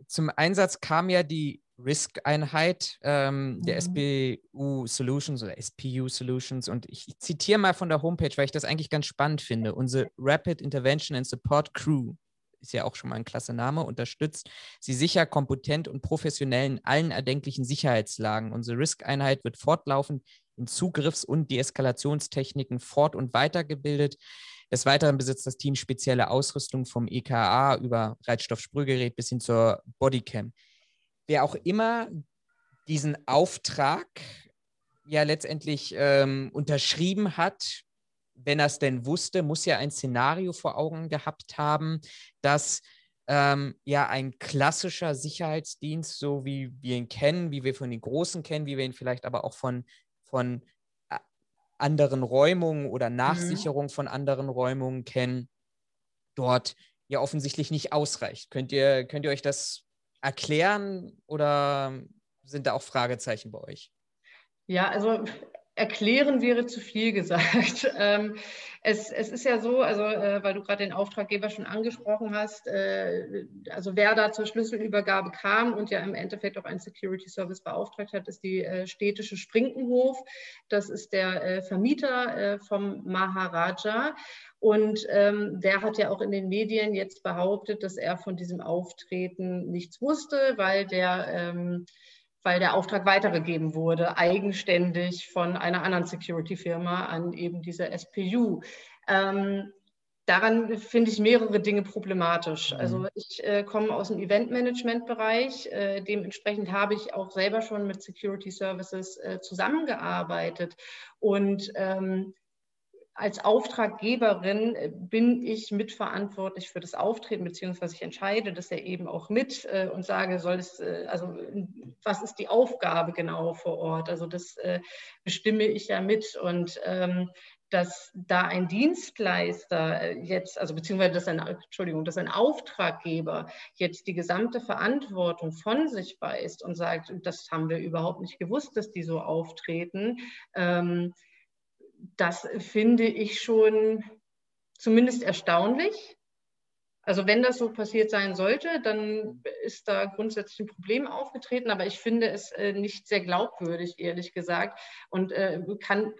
Zum Einsatz kam ja die Risk-Einheit ähm, der mhm. SPU Solutions oder SPU Solutions. Und ich, ich zitiere mal von der Homepage, weil ich das eigentlich ganz spannend finde. Unsere Rapid Intervention and Support Crew ist ja auch schon mal ein klasse Name, unterstützt sie sicher, kompetent und professionell in allen erdenklichen Sicherheitslagen. Unsere Risk-Einheit wird fortlaufend in Zugriffs- und Deeskalationstechniken fort- und weitergebildet. Des Weiteren besitzt das Team spezielle Ausrüstung vom EKA über Reizstoffsprühgerät bis hin zur Bodycam. Wer auch immer diesen Auftrag ja letztendlich ähm, unterschrieben hat, wenn er es denn wusste, muss ja ein Szenario vor Augen gehabt haben, dass ähm, ja ein klassischer Sicherheitsdienst, so wie wir ihn kennen, wie wir von den Großen kennen, wie wir ihn vielleicht aber auch von, von äh, anderen Räumungen oder mhm. Nachsicherung mhm. von anderen Räumungen kennen, dort ja offensichtlich nicht ausreicht. Könnt ihr, könnt ihr euch das erklären oder sind da auch Fragezeichen bei euch? Ja, also erklären wäre zu viel gesagt. Ähm, es, es, ist ja so, also äh, weil du gerade den Auftraggeber schon angesprochen hast, äh, also wer da zur Schlüsselübergabe kam und ja im Endeffekt auch einen Security Service beauftragt hat, ist die äh, städtische Sprinkenhof. Das ist der äh, Vermieter äh, vom Maharaja. Und ähm, der hat ja auch in den Medien jetzt behauptet, dass er von diesem Auftreten nichts wusste, weil der ähm, weil der Auftrag weitergegeben wurde, eigenständig von einer anderen Security-Firma an eben diese SPU. Ähm, daran finde ich mehrere Dinge problematisch. Mhm. Also ich äh, komme aus dem Eventmanagement-Bereich. Äh, dementsprechend habe ich auch selber schon mit Security Services äh, zusammengearbeitet. Und ähm, als Auftraggeberin äh, bin ich mitverantwortlich für das Auftreten, beziehungsweise ich entscheide das ja eben auch mit äh, und sage, soll es, äh, also was ist die Aufgabe genau vor Ort? Also das äh, bestimme ich ja mit und ähm, dass da ein Dienstleister äh, jetzt, also beziehungsweise dass ein, Entschuldigung, dass ein Auftraggeber jetzt die gesamte Verantwortung von sich weist und sagt, das haben wir überhaupt nicht gewusst, dass die so auftreten. Ähm, das finde ich schon zumindest erstaunlich. Also wenn das so passiert sein sollte, dann ist da grundsätzlich ein Problem aufgetreten, aber ich finde es äh, nicht sehr glaubwürdig, ehrlich gesagt, und äh, kann,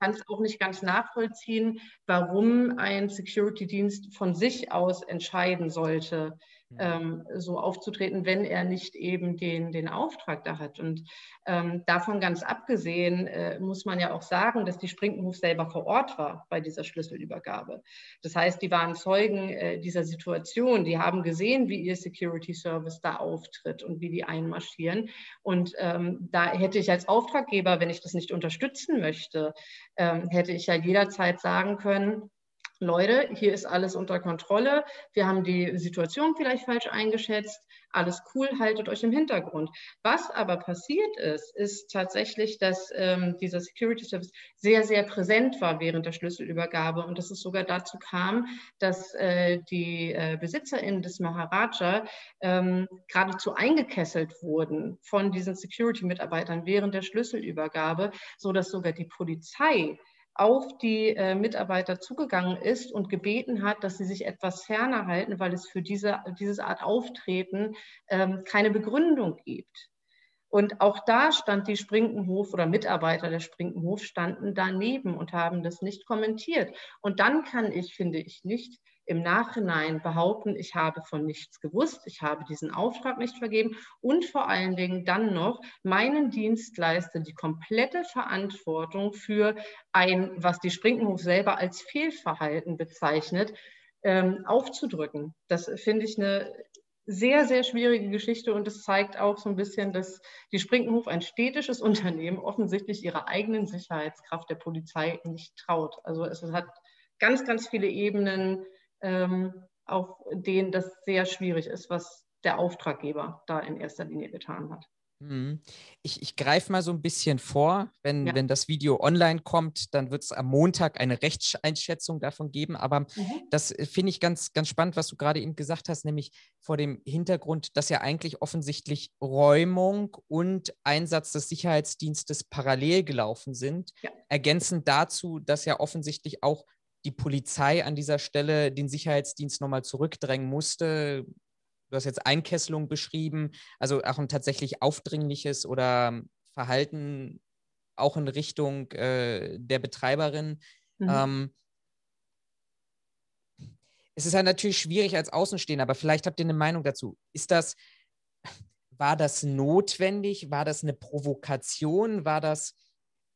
kann es auch nicht ganz nachvollziehen, warum ein Security-Dienst von sich aus entscheiden sollte, ähm, so aufzutreten, wenn er nicht eben den, den Auftrag da hat. Und ähm, davon ganz abgesehen äh, muss man ja auch sagen, dass die Sprinkenhof selber vor Ort war bei dieser Schlüsselübergabe. Das heißt, die waren Zeugen äh, dieser Situation, die haben gesehen, wie ihr Security Service da auftritt und wie die einmarschieren. Und ähm, da hätte ich als Auftraggeber, wenn ich das nicht unterstützen möchte, ähm, hätte ich ja jederzeit sagen können, Leute, hier ist alles unter Kontrolle, wir haben die Situation vielleicht falsch eingeschätzt, alles cool, haltet euch im Hintergrund. Was aber passiert ist, ist tatsächlich, dass ähm, dieser Security Service sehr, sehr präsent war während der Schlüsselübergabe. Und dass es sogar dazu kam, dass äh, die äh, BesitzerInnen des Maharaja ähm, geradezu eingekesselt wurden von diesen Security-Mitarbeitern während der Schlüsselübergabe, sodass sogar die Polizei auf die äh, Mitarbeiter zugegangen ist und gebeten hat, dass sie sich etwas ferner halten, weil es für diese, diese Art Auftreten ähm, keine Begründung gibt. Und auch da stand die Sprinkenhof oder Mitarbeiter der Sprinkenhof standen daneben und haben das nicht kommentiert. Und dann kann ich, finde ich, nicht im Nachhinein behaupten, ich habe von nichts gewusst, ich habe diesen Auftrag nicht vergeben und vor allen Dingen dann noch meinen Dienstleister die komplette Verantwortung für ein, was die Sprinkenhof selber als Fehlverhalten bezeichnet, ähm, aufzudrücken. Das finde ich eine sehr, sehr schwierige Geschichte und es zeigt auch so ein bisschen, dass die Sprinkenhof, ein städtisches Unternehmen, offensichtlich ihrer eigenen Sicherheitskraft der Polizei nicht traut. Also es hat ganz, ganz viele Ebenen, ähm, auf denen das sehr schwierig ist, was der Auftraggeber da in erster Linie getan hat. Mhm. Ich, ich greife mal so ein bisschen vor. Wenn, ja. wenn das Video online kommt, dann wird es am Montag eine Rechtseinschätzung davon geben. Aber mhm. das äh, finde ich ganz, ganz spannend, was du gerade eben gesagt hast, nämlich vor dem Hintergrund, dass ja eigentlich offensichtlich Räumung und Einsatz des Sicherheitsdienstes parallel gelaufen sind. Ja. Ergänzend dazu, dass ja offensichtlich auch die Polizei an dieser Stelle den Sicherheitsdienst nochmal zurückdrängen musste. Du hast jetzt Einkesselung beschrieben, also auch ein tatsächlich aufdringliches oder Verhalten auch in Richtung äh, der Betreiberin. Mhm. Ähm, es ist halt natürlich schwierig als Außenstehender, aber vielleicht habt ihr eine Meinung dazu. Ist das, war das notwendig? War das eine Provokation? War das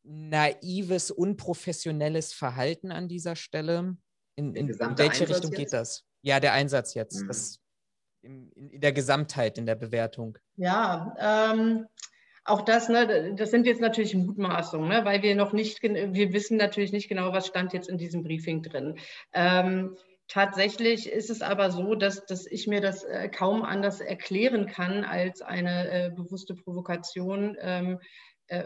naives, unprofessionelles Verhalten an dieser Stelle? In, in, in welche Einsatz Richtung jetzt? geht das? Ja, der Einsatz jetzt. Mhm. Das, in, in, der Gesamtheit, in der Bewertung. Ja, ähm, auch das, ne, das sind jetzt natürlich Mutmaßungen, ne, weil wir noch nicht, wir wissen natürlich nicht genau, was stand jetzt in diesem Briefing drin. Ähm, Tatsächlich ist es aber so, dass, dass ich mir das äh, kaum anders erklären kann als eine äh, bewusste Provokation ähm, äh,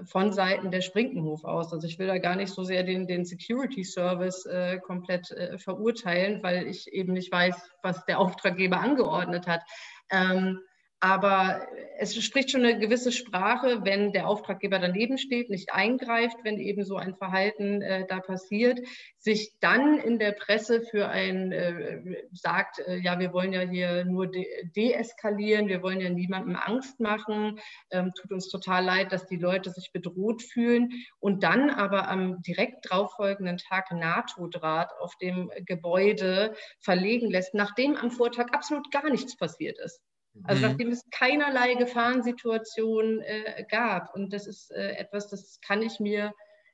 von Seiten der Sprinkenhof aus. Also ich will da gar nicht so sehr den, den Security Service äh, komplett äh, verurteilen, weil ich eben nicht weiß, was der Auftraggeber angeordnet hat. Ähm, aber es spricht schon eine gewisse Sprache, wenn der Auftraggeber daneben steht, nicht eingreift, wenn eben so ein Verhalten äh, da passiert, sich dann in der Presse für ein äh, sagt, äh, ja, wir wollen ja hier nur de deeskalieren, wir wollen ja niemandem Angst machen, ähm, tut uns total leid, dass die Leute sich bedroht fühlen und dann aber am direkt darauffolgenden Tag NATO-Draht auf dem Gebäude verlegen lässt, nachdem am Vortag absolut gar nichts passiert ist. Also mhm. nachdem es keinerlei Gefahrensituation äh, gab. Und das ist äh, etwas, das kann ich mir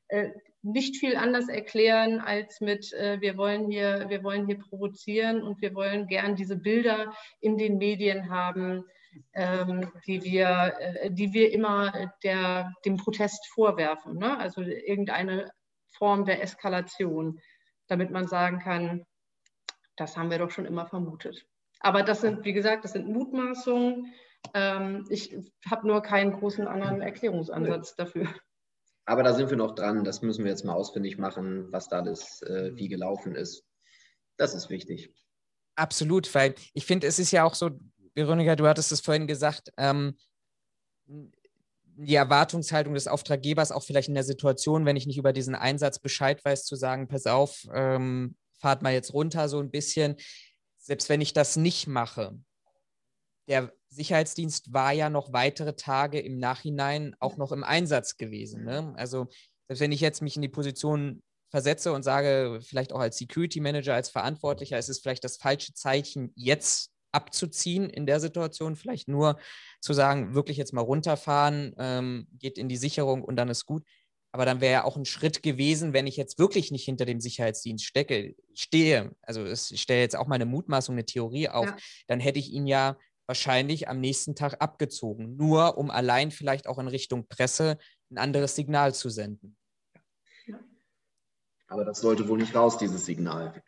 äh, nicht viel anders erklären als mit, äh, wir, wollen hier, wir wollen hier provozieren und wir wollen gern diese Bilder in den Medien haben, ähm, die, wir, äh, die wir immer der, dem Protest vorwerfen. Ne? Also irgendeine Form der Eskalation, damit man sagen kann, das haben wir doch schon immer vermutet. Aber das sind, wie gesagt, das sind Mutmaßungen. Ähm, ich habe nur keinen großen anderen Erklärungsansatz dafür. Aber da sind wir noch dran. Das müssen wir jetzt mal ausfindig machen, was da das äh, wie gelaufen ist. Das ist wichtig. Absolut, weil ich finde, es ist ja auch so, Veronika, du hattest es vorhin gesagt, ähm, die Erwartungshaltung des Auftraggebers auch vielleicht in der Situation, wenn ich nicht über diesen Einsatz Bescheid weiß, zu sagen, pass auf, ähm, fahrt mal jetzt runter so ein bisschen selbst wenn ich das nicht mache, der Sicherheitsdienst war ja noch weitere Tage im Nachhinein auch noch im Einsatz gewesen. Ne? Also selbst wenn ich jetzt mich in die Position versetze und sage, vielleicht auch als Security Manager, als Verantwortlicher, ist es vielleicht das falsche Zeichen, jetzt abzuziehen in der Situation, vielleicht nur zu sagen, wirklich jetzt mal runterfahren, ähm, geht in die Sicherung und dann ist gut. Aber dann wäre ja auch ein Schritt gewesen, wenn ich jetzt wirklich nicht hinter dem Sicherheitsdienst stecke, stehe, also ich stelle jetzt auch mal eine Mutmaßung, eine Theorie auf, ja. dann hätte ich ihn ja wahrscheinlich am nächsten Tag abgezogen, nur um allein vielleicht auch in Richtung Presse ein anderes Signal zu senden. Aber das sollte wohl nicht raus, dieses Signal.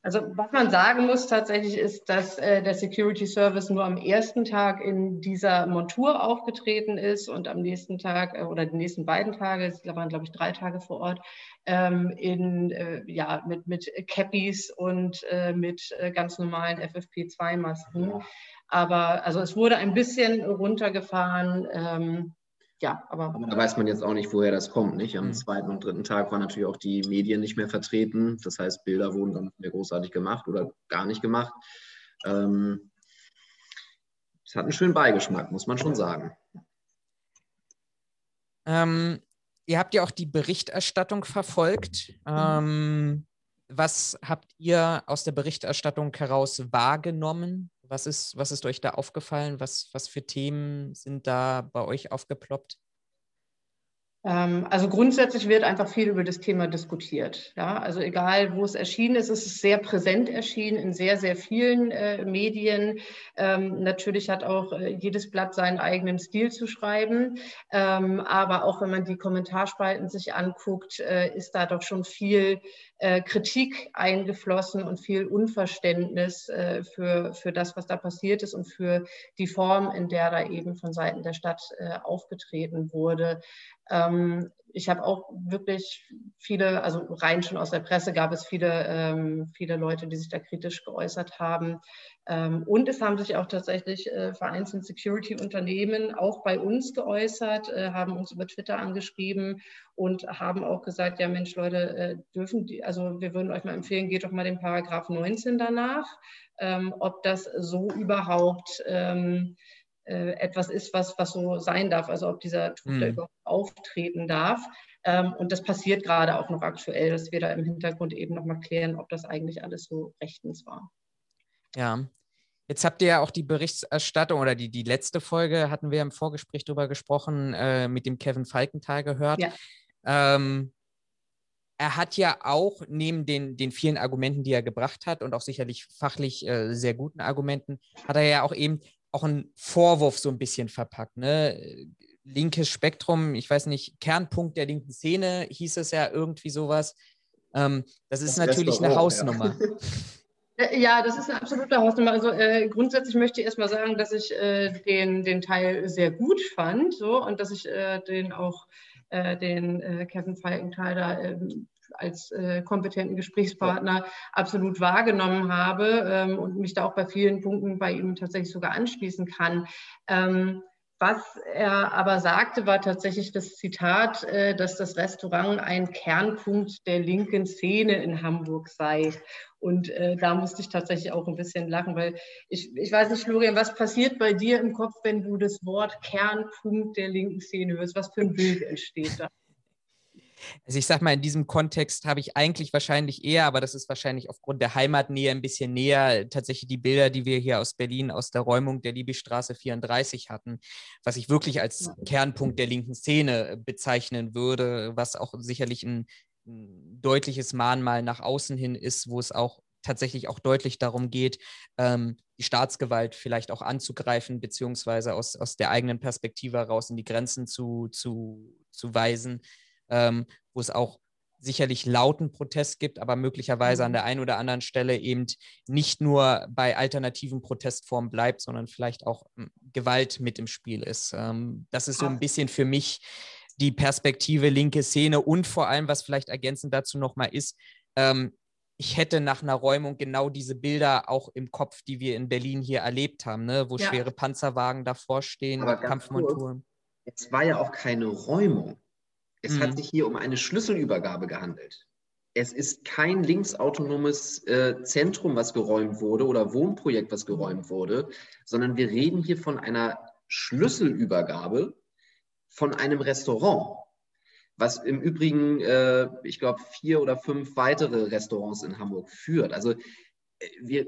Also was man sagen muss tatsächlich ist, dass äh, der Security Service nur am ersten Tag in dieser Montur aufgetreten ist und am nächsten Tag äh, oder die nächsten beiden Tage, es waren glaube ich drei Tage vor Ort, ähm, in, äh, ja, mit, mit Cappies und äh, mit äh, ganz normalen FFP2-Masken. Aber also es wurde ein bisschen runtergefahren. Ähm, ja, aber, aber, da weiß man jetzt auch nicht, woher das kommt. Nicht? Am mhm. zweiten und dritten Tag waren natürlich auch die Medien nicht mehr vertreten. Das heißt, Bilder wurden dann nicht mehr großartig gemacht oder gar nicht gemacht. Ähm, es hat einen schönen Beigeschmack, muss man schon sagen. Ähm, ihr habt ja auch die Berichterstattung verfolgt. Ähm, was habt ihr aus der Berichterstattung heraus wahrgenommen? Was ist, was ist euch da aufgefallen? Was, was für Themen sind da bei euch aufgeploppt? Ähm, also grundsätzlich wird einfach viel über das Thema diskutiert. Ja? Also egal, wo es erschienen ist, es ist sehr präsent erschienen in sehr, sehr vielen äh, Medien. Ähm, natürlich hat auch äh, jedes Blatt seinen eigenen Stil zu schreiben. Ähm, aber auch wenn man die Kommentarspalten sich anguckt, äh, ist da doch schon viel äh, Kritik eingeflossen und viel Unverständnis äh, für, für das, was da passiert ist und für die Form, in der da eben von Seiten der Stadt äh, aufgetreten wurde. Ähm, ich habe auch wirklich viele, also rein schon aus der Presse gab es viele, ähm, viele Leute, die sich da kritisch geäußert haben. Ähm, und es haben sich auch tatsächlich äh, vereinzelt Security-Unternehmen auch bei uns geäußert, äh, haben uns über Twitter angeschrieben und haben auch gesagt, ja Mensch, Leute, äh, dürfen die, also wir würden euch mal empfehlen, geht doch mal den Paragraph 19 danach, ähm, ob das so überhaupt ähm, äh, etwas ist, was, was so sein darf, also ob dieser Tod mhm. überhaupt auftreten darf. Ähm, und das passiert gerade auch noch aktuell, dass wir da im Hintergrund eben nochmal klären, ob das eigentlich alles so rechtens war. Ja. Jetzt habt ihr ja auch die Berichterstattung oder die, die letzte Folge hatten wir im Vorgespräch darüber gesprochen, äh, mit dem Kevin Falkenthal gehört. Ja. Ähm, er hat ja auch neben den, den vielen Argumenten, die er gebracht hat und auch sicherlich fachlich äh, sehr guten Argumenten, hat er ja auch eben auch einen Vorwurf so ein bisschen verpackt. Ne? Linkes Spektrum, ich weiß nicht, Kernpunkt der linken Szene hieß es ja irgendwie sowas. Ähm, das ist das natürlich eine Hausnummer. Ja. ja. das ist eine absolute Hausnummer. Also äh, grundsätzlich möchte ich erstmal sagen, dass ich äh, den, den Teil sehr gut fand so, und dass ich äh, den auch äh, den äh, Kevin Falkenthal da ähm, als äh, kompetenten Gesprächspartner absolut wahrgenommen habe ähm, und mich da auch bei vielen Punkten bei ihm tatsächlich sogar anschließen kann. Ähm, was er aber sagte, war tatsächlich das Zitat, äh, dass das Restaurant ein Kernpunkt der linken Szene in Hamburg sei. Und äh, da musste ich tatsächlich auch ein bisschen lachen, weil ich, ich weiß nicht, Florian, was passiert bei dir im Kopf, wenn du das Wort Kernpunkt der linken Szene hörst? Was für ein Bild entsteht da? Also ich sag mal, in diesem Kontext habe ich eigentlich wahrscheinlich eher, aber das ist wahrscheinlich aufgrund der Heimatnähe ein bisschen näher, tatsächlich die Bilder, die wir hier aus Berlin aus der Räumung der Liebigstraße 34 hatten, was ich wirklich als Kernpunkt der linken Szene bezeichnen würde, was auch sicherlich ein, ein deutliches Mahnmal nach außen hin ist, wo es auch tatsächlich auch deutlich darum geht, ähm, die Staatsgewalt vielleicht auch anzugreifen, beziehungsweise aus, aus der eigenen Perspektive heraus in die Grenzen zu, zu, zu weisen ähm, wo es auch sicherlich lauten Protest gibt, aber möglicherweise an mhm. der einen oder anderen Stelle eben nicht nur bei alternativen Protestformen bleibt, sondern vielleicht auch hm, Gewalt mit im Spiel ist. Ähm, das ist so ein bisschen für mich die Perspektive linke Szene und vor allem, was vielleicht ergänzend dazu nochmal ist, ähm, ich hätte nach einer Räumung genau diese Bilder auch im Kopf, die wir in Berlin hier erlebt haben, ne? wo ja. schwere Panzerwagen davor stehen, Kampfmonturen. Es war ja auch keine Räumung. Es mhm. hat sich hier um eine Schlüsselübergabe gehandelt. es ist kein linksautonomes äh, Zentrum, was geräumt wurde oder Wohnprojekt, was geräumt wurde, sondern wir reden hier von einer Schlüsselübergabe von einem Restaurant, was im Übrigen, äh, ich glaube, vier oder fünf weitere Restaurants in Hamburg führt. Also wir,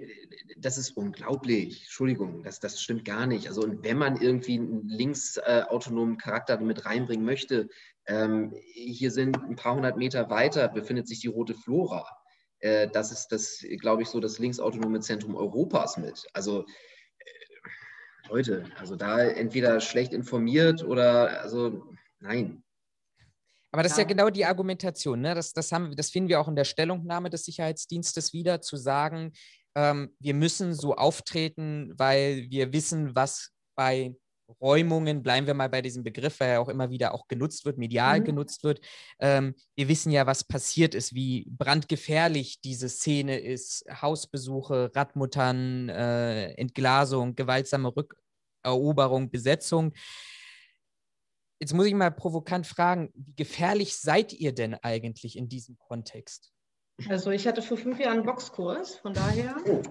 das ist unglaublich. Entschuldigung, das, das stimmt gar nicht. Also, und wenn man irgendwie einen linksautonomen äh, Charakter mit reinbringen möchte, ähm, hier sind ein paar hundert Meter weiter befindet sich die Rote Flora. Äh, das ist das, glaube ich, so das linksautonome Zentrum Europas mit. Also, äh, Leute, also da entweder schlecht informiert oder, also, nein. Aber das ja. ist ja genau die Argumentation. Ne? Das, das, haben, das finden wir auch in der Stellungnahme des Sicherheitsdienstes wieder, zu sagen, ähm, wir müssen so auftreten, weil wir wissen, was bei Räumungen, bleiben wir mal bei diesem Begriff, weil er auch immer wieder auch genutzt wird, medial mhm. genutzt wird. Ähm, wir wissen ja, was passiert ist, wie brandgefährlich diese Szene ist. Hausbesuche, Radmuttern, äh, Entglasung, gewaltsame Rückeroberung, Besetzung. Jetzt muss ich mal provokant fragen, wie gefährlich seid ihr denn eigentlich in diesem Kontext? Also ich hatte vor fünf Jahren einen Boxkurs, von daher, oh.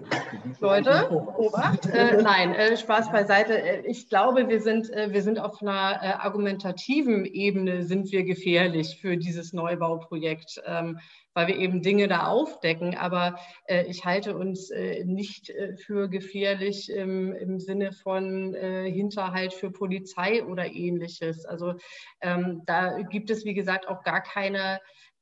Leute, Obacht. Äh, nein, äh, Spaß beiseite. Äh, ich glaube, wir sind, äh, wir sind auf einer äh, argumentativen Ebene sind wir gefährlich für dieses Neubauprojekt, ähm, weil wir eben Dinge da aufdecken. Aber äh, ich halte uns nicht für gefährlich im, im Sinne von Hinterhalt für Polizei oder ähnliches. Also ähm, da gibt es, wie gesagt, auch gar keine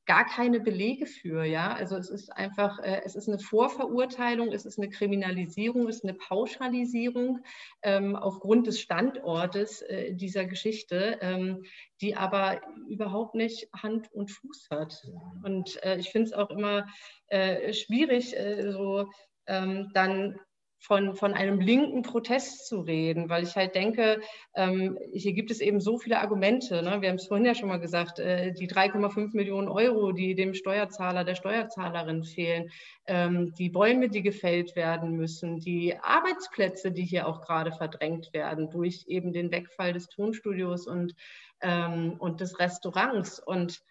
gar keine Belege für. Ja? Also es ist einfach, äh, es ist eine Vorverurteilung, es ist eine Kriminalisierung, es ist eine Pauschalisierung ähm, aufgrund des Standortes äh, dieser Geschichte, ähm, die aber überhaupt nicht Hand und Fuß hat. Und äh, ich finde es auch immer äh, schwierig, äh, so ähm, dann von, von einem linken Protest zu reden, weil ich halt denke, ähm, hier gibt es eben so viele Argumente. Ne? Wir haben es vorhin ja schon mal gesagt, äh, die 3,5 Millionen Euro, die dem Steuerzahler, der Steuerzahlerin fehlen, ähm, die Bäume, die gefällt werden müssen, die Arbeitsplätze, die hier auch gerade verdrängt werden durch eben den Wegfall des Tonstudios und, ähm, und des Restaurants. Und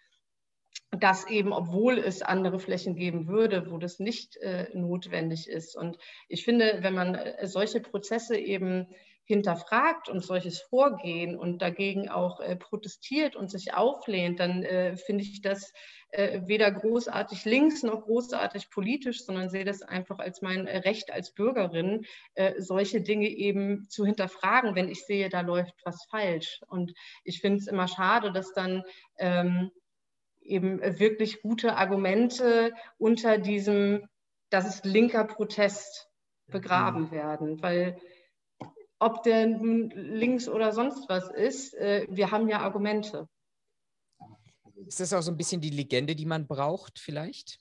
dass eben, obwohl es andere Flächen geben würde, wo das nicht äh, notwendig ist. Und ich finde, wenn man äh, solche Prozesse eben hinterfragt und solches Vorgehen und dagegen auch äh, protestiert und sich auflehnt, dann äh, finde ich das äh, weder großartig links noch großartig politisch, sondern sehe das einfach als mein Recht als Bürgerin, äh, solche Dinge eben zu hinterfragen, wenn ich sehe, da läuft was falsch. Und ich finde es immer schade, dass dann ähm, eben wirklich gute Argumente unter diesem, das ist linker Protest begraben mhm. werden, weil ob der nun links oder sonst was ist, äh, wir haben ja Argumente. Ist das auch so ein bisschen die Legende, die man braucht, vielleicht?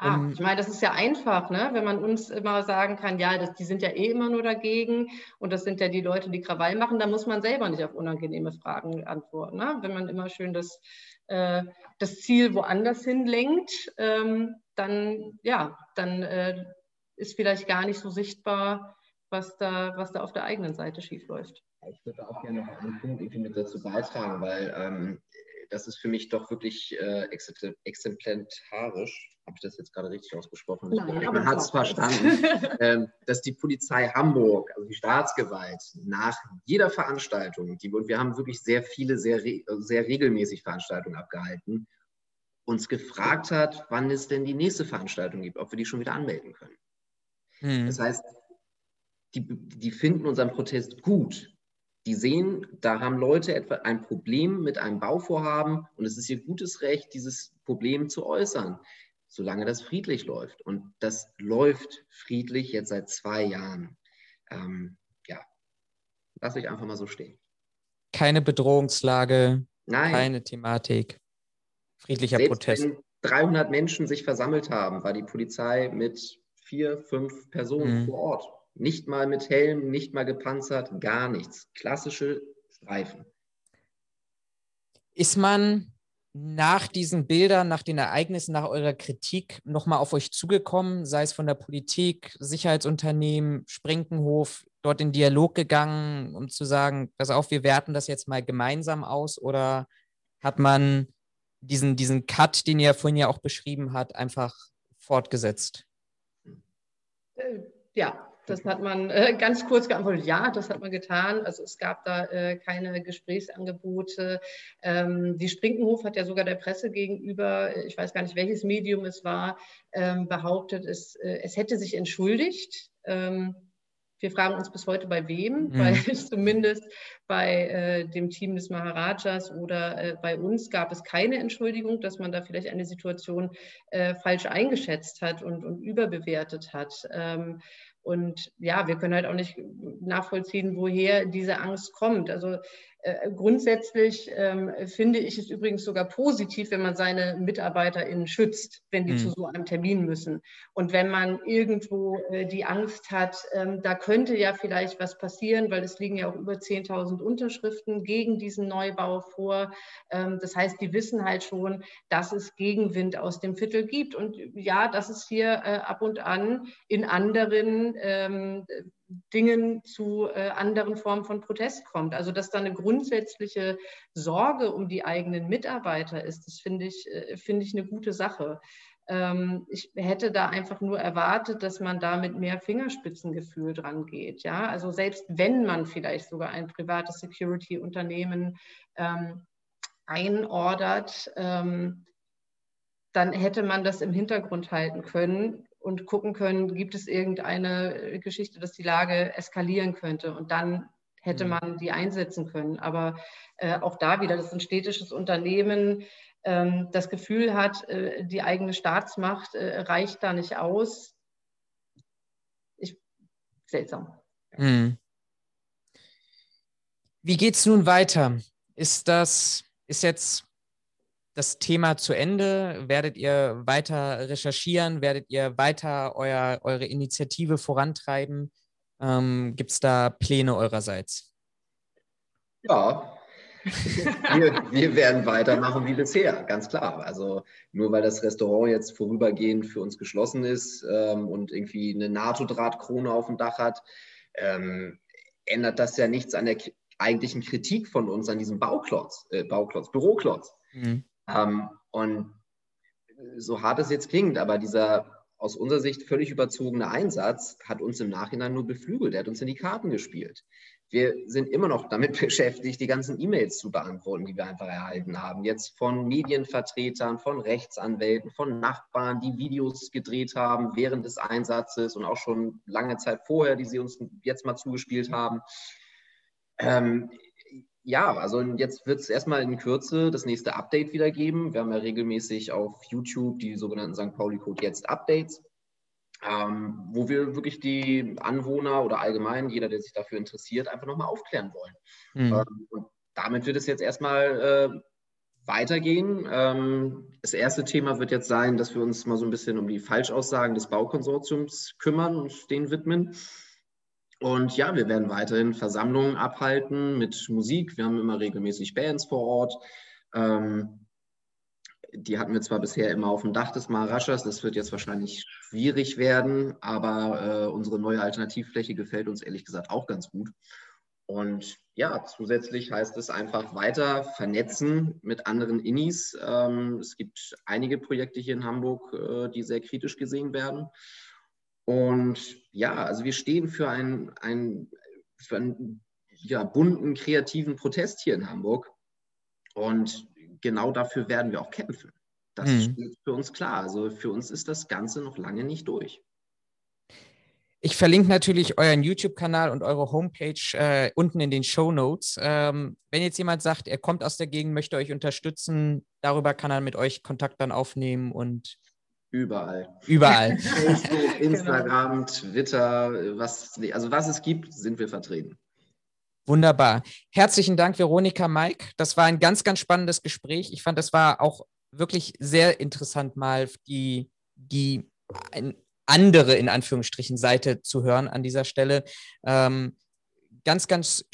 Ja, um, ich meine, das ist ja einfach, ne? wenn man uns immer sagen kann, ja, das, die sind ja eh immer nur dagegen und das sind ja die Leute, die Krawall machen, dann muss man selber nicht auf unangenehme Fragen antworten. Ne? Wenn man immer schön das, äh, das Ziel woanders hin lenkt, ähm, dann, ja, dann äh, ist vielleicht gar nicht so sichtbar, was da, was da auf der eigenen Seite schiefläuft. Ich würde auch gerne noch einen Punkt irgendwie mit dazu beitragen, weil ähm, das ist für mich doch wirklich äh, exemplarisch. Habe ich das jetzt gerade richtig ausgesprochen? Nein, Man hat es verstanden, ähm, dass die Polizei Hamburg, also die Staatsgewalt, nach jeder Veranstaltung, die, und wir haben wirklich sehr viele, sehr, sehr regelmäßig Veranstaltungen abgehalten, uns gefragt hat, wann es denn die nächste Veranstaltung gibt, ob wir die schon wieder anmelden können. Mhm. Das heißt, die, die finden unseren Protest gut die sehen, da haben Leute etwa ein Problem mit einem Bauvorhaben und es ist ihr gutes Recht, dieses Problem zu äußern, solange das friedlich läuft. Und das läuft friedlich jetzt seit zwei Jahren. Ähm, ja, lass ich einfach mal so stehen. Keine Bedrohungslage, Nein. keine Thematik, friedlicher Selbst Protest. Wenn 300 Menschen sich versammelt haben, war die Polizei mit vier, fünf Personen mhm. vor Ort. Nicht mal mit Helm, nicht mal gepanzert, gar nichts. Klassische Streifen. Ist man nach diesen Bildern, nach den Ereignissen, nach eurer Kritik nochmal auf euch zugekommen, sei es von der Politik, Sicherheitsunternehmen, Sprinkenhof, dort in Dialog gegangen, um zu sagen, pass auf, wir werten das jetzt mal gemeinsam aus oder hat man diesen, diesen Cut, den ihr vorhin ja auch beschrieben habt, einfach fortgesetzt? Äh, ja, das hat man äh, ganz kurz geantwortet, ja, das hat man getan. Also es gab da äh, keine Gesprächsangebote. Ähm, die Sprinkenhof hat ja sogar der Presse gegenüber, ich weiß gar nicht, welches Medium es war, ähm, behauptet, es, äh, es hätte sich entschuldigt. Ähm, wir fragen uns bis heute bei wem, mhm. weil zumindest bei äh, dem Team des Maharajas oder äh, bei uns gab es keine Entschuldigung, dass man da vielleicht eine Situation äh, falsch eingeschätzt hat und, und überbewertet hat. Ähm, und ja, wir können halt auch nicht nachvollziehen, woher diese Angst kommt. Also grundsätzlich ähm, finde ich es übrigens sogar positiv, wenn man seine MitarbeiterInnen schützt, wenn die mhm. zu so einem Termin müssen. Und wenn man irgendwo äh, die Angst hat, ähm, da könnte ja vielleicht was passieren, weil es liegen ja auch über 10.000 Unterschriften gegen diesen Neubau vor. Ähm, das heißt, die wissen halt schon, dass es Gegenwind aus dem Viertel gibt. Und ja, dass es hier äh, ab und an in anderen Dingen zu äh, anderen Formen von Protest kommt. Also dass da eine grundsätzliche Sorge um die eigenen Mitarbeiter ist, das finde ich, äh, finde ich eine gute Sache. Ähm, ich hätte da einfach nur erwartet, dass man da mit mehr Fingerspitzengefühl dran geht. Ja? Also selbst wenn man vielleicht sogar ein privates Security-Unternehmen ähm, einordert, ähm, dann hätte man das im Hintergrund halten können und gucken können, gibt es irgendeine äh, Geschichte, dass die Lage eskalieren könnte. Und dann hätte mhm. man die einsetzen können. Aber äh, auch da wieder, das ist ein städtisches Unternehmen, ähm, das Gefühl hat, äh, die eigene Staatsmacht äh, reicht da nicht aus. Ich, seltsam. Mhm. Wie geht es nun weiter? Ist das, ist jetzt das Thema zu Ende? Werdet ihr weiter recherchieren? Werdet ihr weiter euer, eure Initiative vorantreiben? Ähm, Gibt es da Pläne eurerseits? Ja, wir, wir, werden weitermachen wie bisher, ganz klar. Also nur weil das Restaurant jetzt vorübergehend für uns geschlossen ist ähm, und irgendwie eine NATO-Drahtkrone auf dem Dach hat, ähm, ändert das ja nichts an der eigentlichen Kritik von uns an diesem Bauklotz, äh, Bauklotz, Büroklotz. Mhm. Ähm, und so hart es jetzt klingt, aber dieser aus unserer Sicht völlig überzogene Einsatz hat uns im Nachhinein nur beflügelt. Er hat uns in die Karten gespielt. Wir sind immer noch damit beschäftigt, die ganzen E-Mails zu beantworten, die wir einfach erhalten haben. Jetzt von Medienvertretern, von Rechtsanwälten, von Nachbarn, die Videos gedreht haben während des Einsatzes und auch schon lange Zeit vorher, die sie uns jetzt mal zugespielt haben. Ähm, ja, also jetzt wird es erstmal in Kürze das nächste Update wieder geben. Wir haben ja regelmäßig auf YouTube die sogenannten St. Pauli Code Jetzt Updates, ähm, wo wir wirklich die Anwohner oder allgemein jeder, der sich dafür interessiert, einfach nochmal aufklären wollen. Mhm. Ähm, und damit wird es jetzt erstmal äh, weitergehen. Ähm, das erste Thema wird jetzt sein, dass wir uns mal so ein bisschen um die Falschaussagen des Baukonsortiums kümmern und denen widmen. Und ja, wir werden weiterhin Versammlungen abhalten mit Musik. Wir haben immer regelmäßig Bands vor Ort. Ähm, die hatten wir zwar bisher immer auf dem Dach des Maharaschas, das wird jetzt wahrscheinlich schwierig werden, aber äh, unsere neue Alternativfläche gefällt uns ehrlich gesagt auch ganz gut. Und ja, zusätzlich heißt es einfach weiter vernetzen mit anderen Innis. Ähm, es gibt einige Projekte hier in Hamburg, äh, die sehr kritisch gesehen werden. Und ja, also wir stehen für einen, einen, für einen ja, bunten, kreativen Protest hier in Hamburg. Und genau dafür werden wir auch kämpfen. Das mhm. steht für uns klar. Also für uns ist das Ganze noch lange nicht durch. Ich verlinke natürlich euren YouTube-Kanal und eure Homepage äh, unten in den Show Notes. Ähm, wenn jetzt jemand sagt, er kommt aus der Gegend, möchte euch unterstützen, darüber kann er mit euch Kontakt dann aufnehmen und Überall. Überall. Facebook, genau. Instagram, Twitter, was, also was es gibt, sind wir vertreten. Wunderbar. Herzlichen Dank, Veronika, Mike. Das war ein ganz, ganz spannendes Gespräch. Ich fand, das war auch wirklich sehr interessant, mal die, die andere, in Anführungsstrichen, Seite zu hören an dieser Stelle. Ähm, ganz, ganz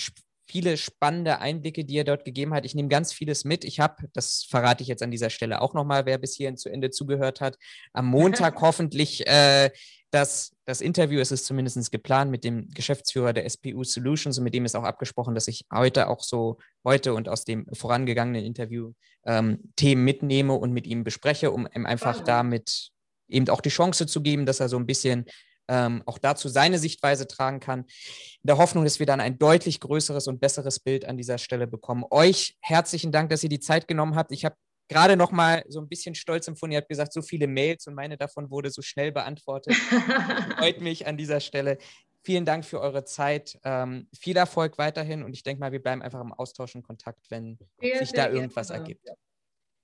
viele spannende Einblicke, die er dort gegeben hat. Ich nehme ganz vieles mit. Ich habe, das verrate ich jetzt an dieser Stelle auch nochmal, wer bis hierhin zu Ende zugehört hat, am Montag hoffentlich äh, das das Interview, es ist zumindest geplant mit dem Geschäftsführer der SPU Solutions und mit dem ist auch abgesprochen, dass ich heute auch so, heute und aus dem vorangegangenen Interview ähm, Themen mitnehme und mit ihm bespreche, um ihm einfach damit eben auch die Chance zu geben, dass er so ein bisschen ähm, auch dazu seine Sichtweise tragen kann. In der Hoffnung, dass wir dann ein deutlich größeres und besseres Bild an dieser Stelle bekommen. Euch herzlichen Dank, dass ihr die Zeit genommen habt. Ich habe gerade noch mal so ein bisschen stolz empfunden. Ihr habt gesagt, so viele Mails und meine davon wurde so schnell beantwortet. Freut mich an dieser Stelle. Vielen Dank für eure Zeit. Ähm, viel Erfolg weiterhin und ich denke mal, wir bleiben einfach im Austausch und Kontakt, wenn sehr, sich sehr da irgendwas gerne. ergibt.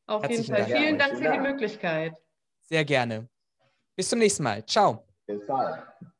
Auf Herzlichen jeden Fall. Dank. Vielen Dank für die Möglichkeit. Sehr gerne. Bis zum nächsten Mal. Ciao. Bis bald.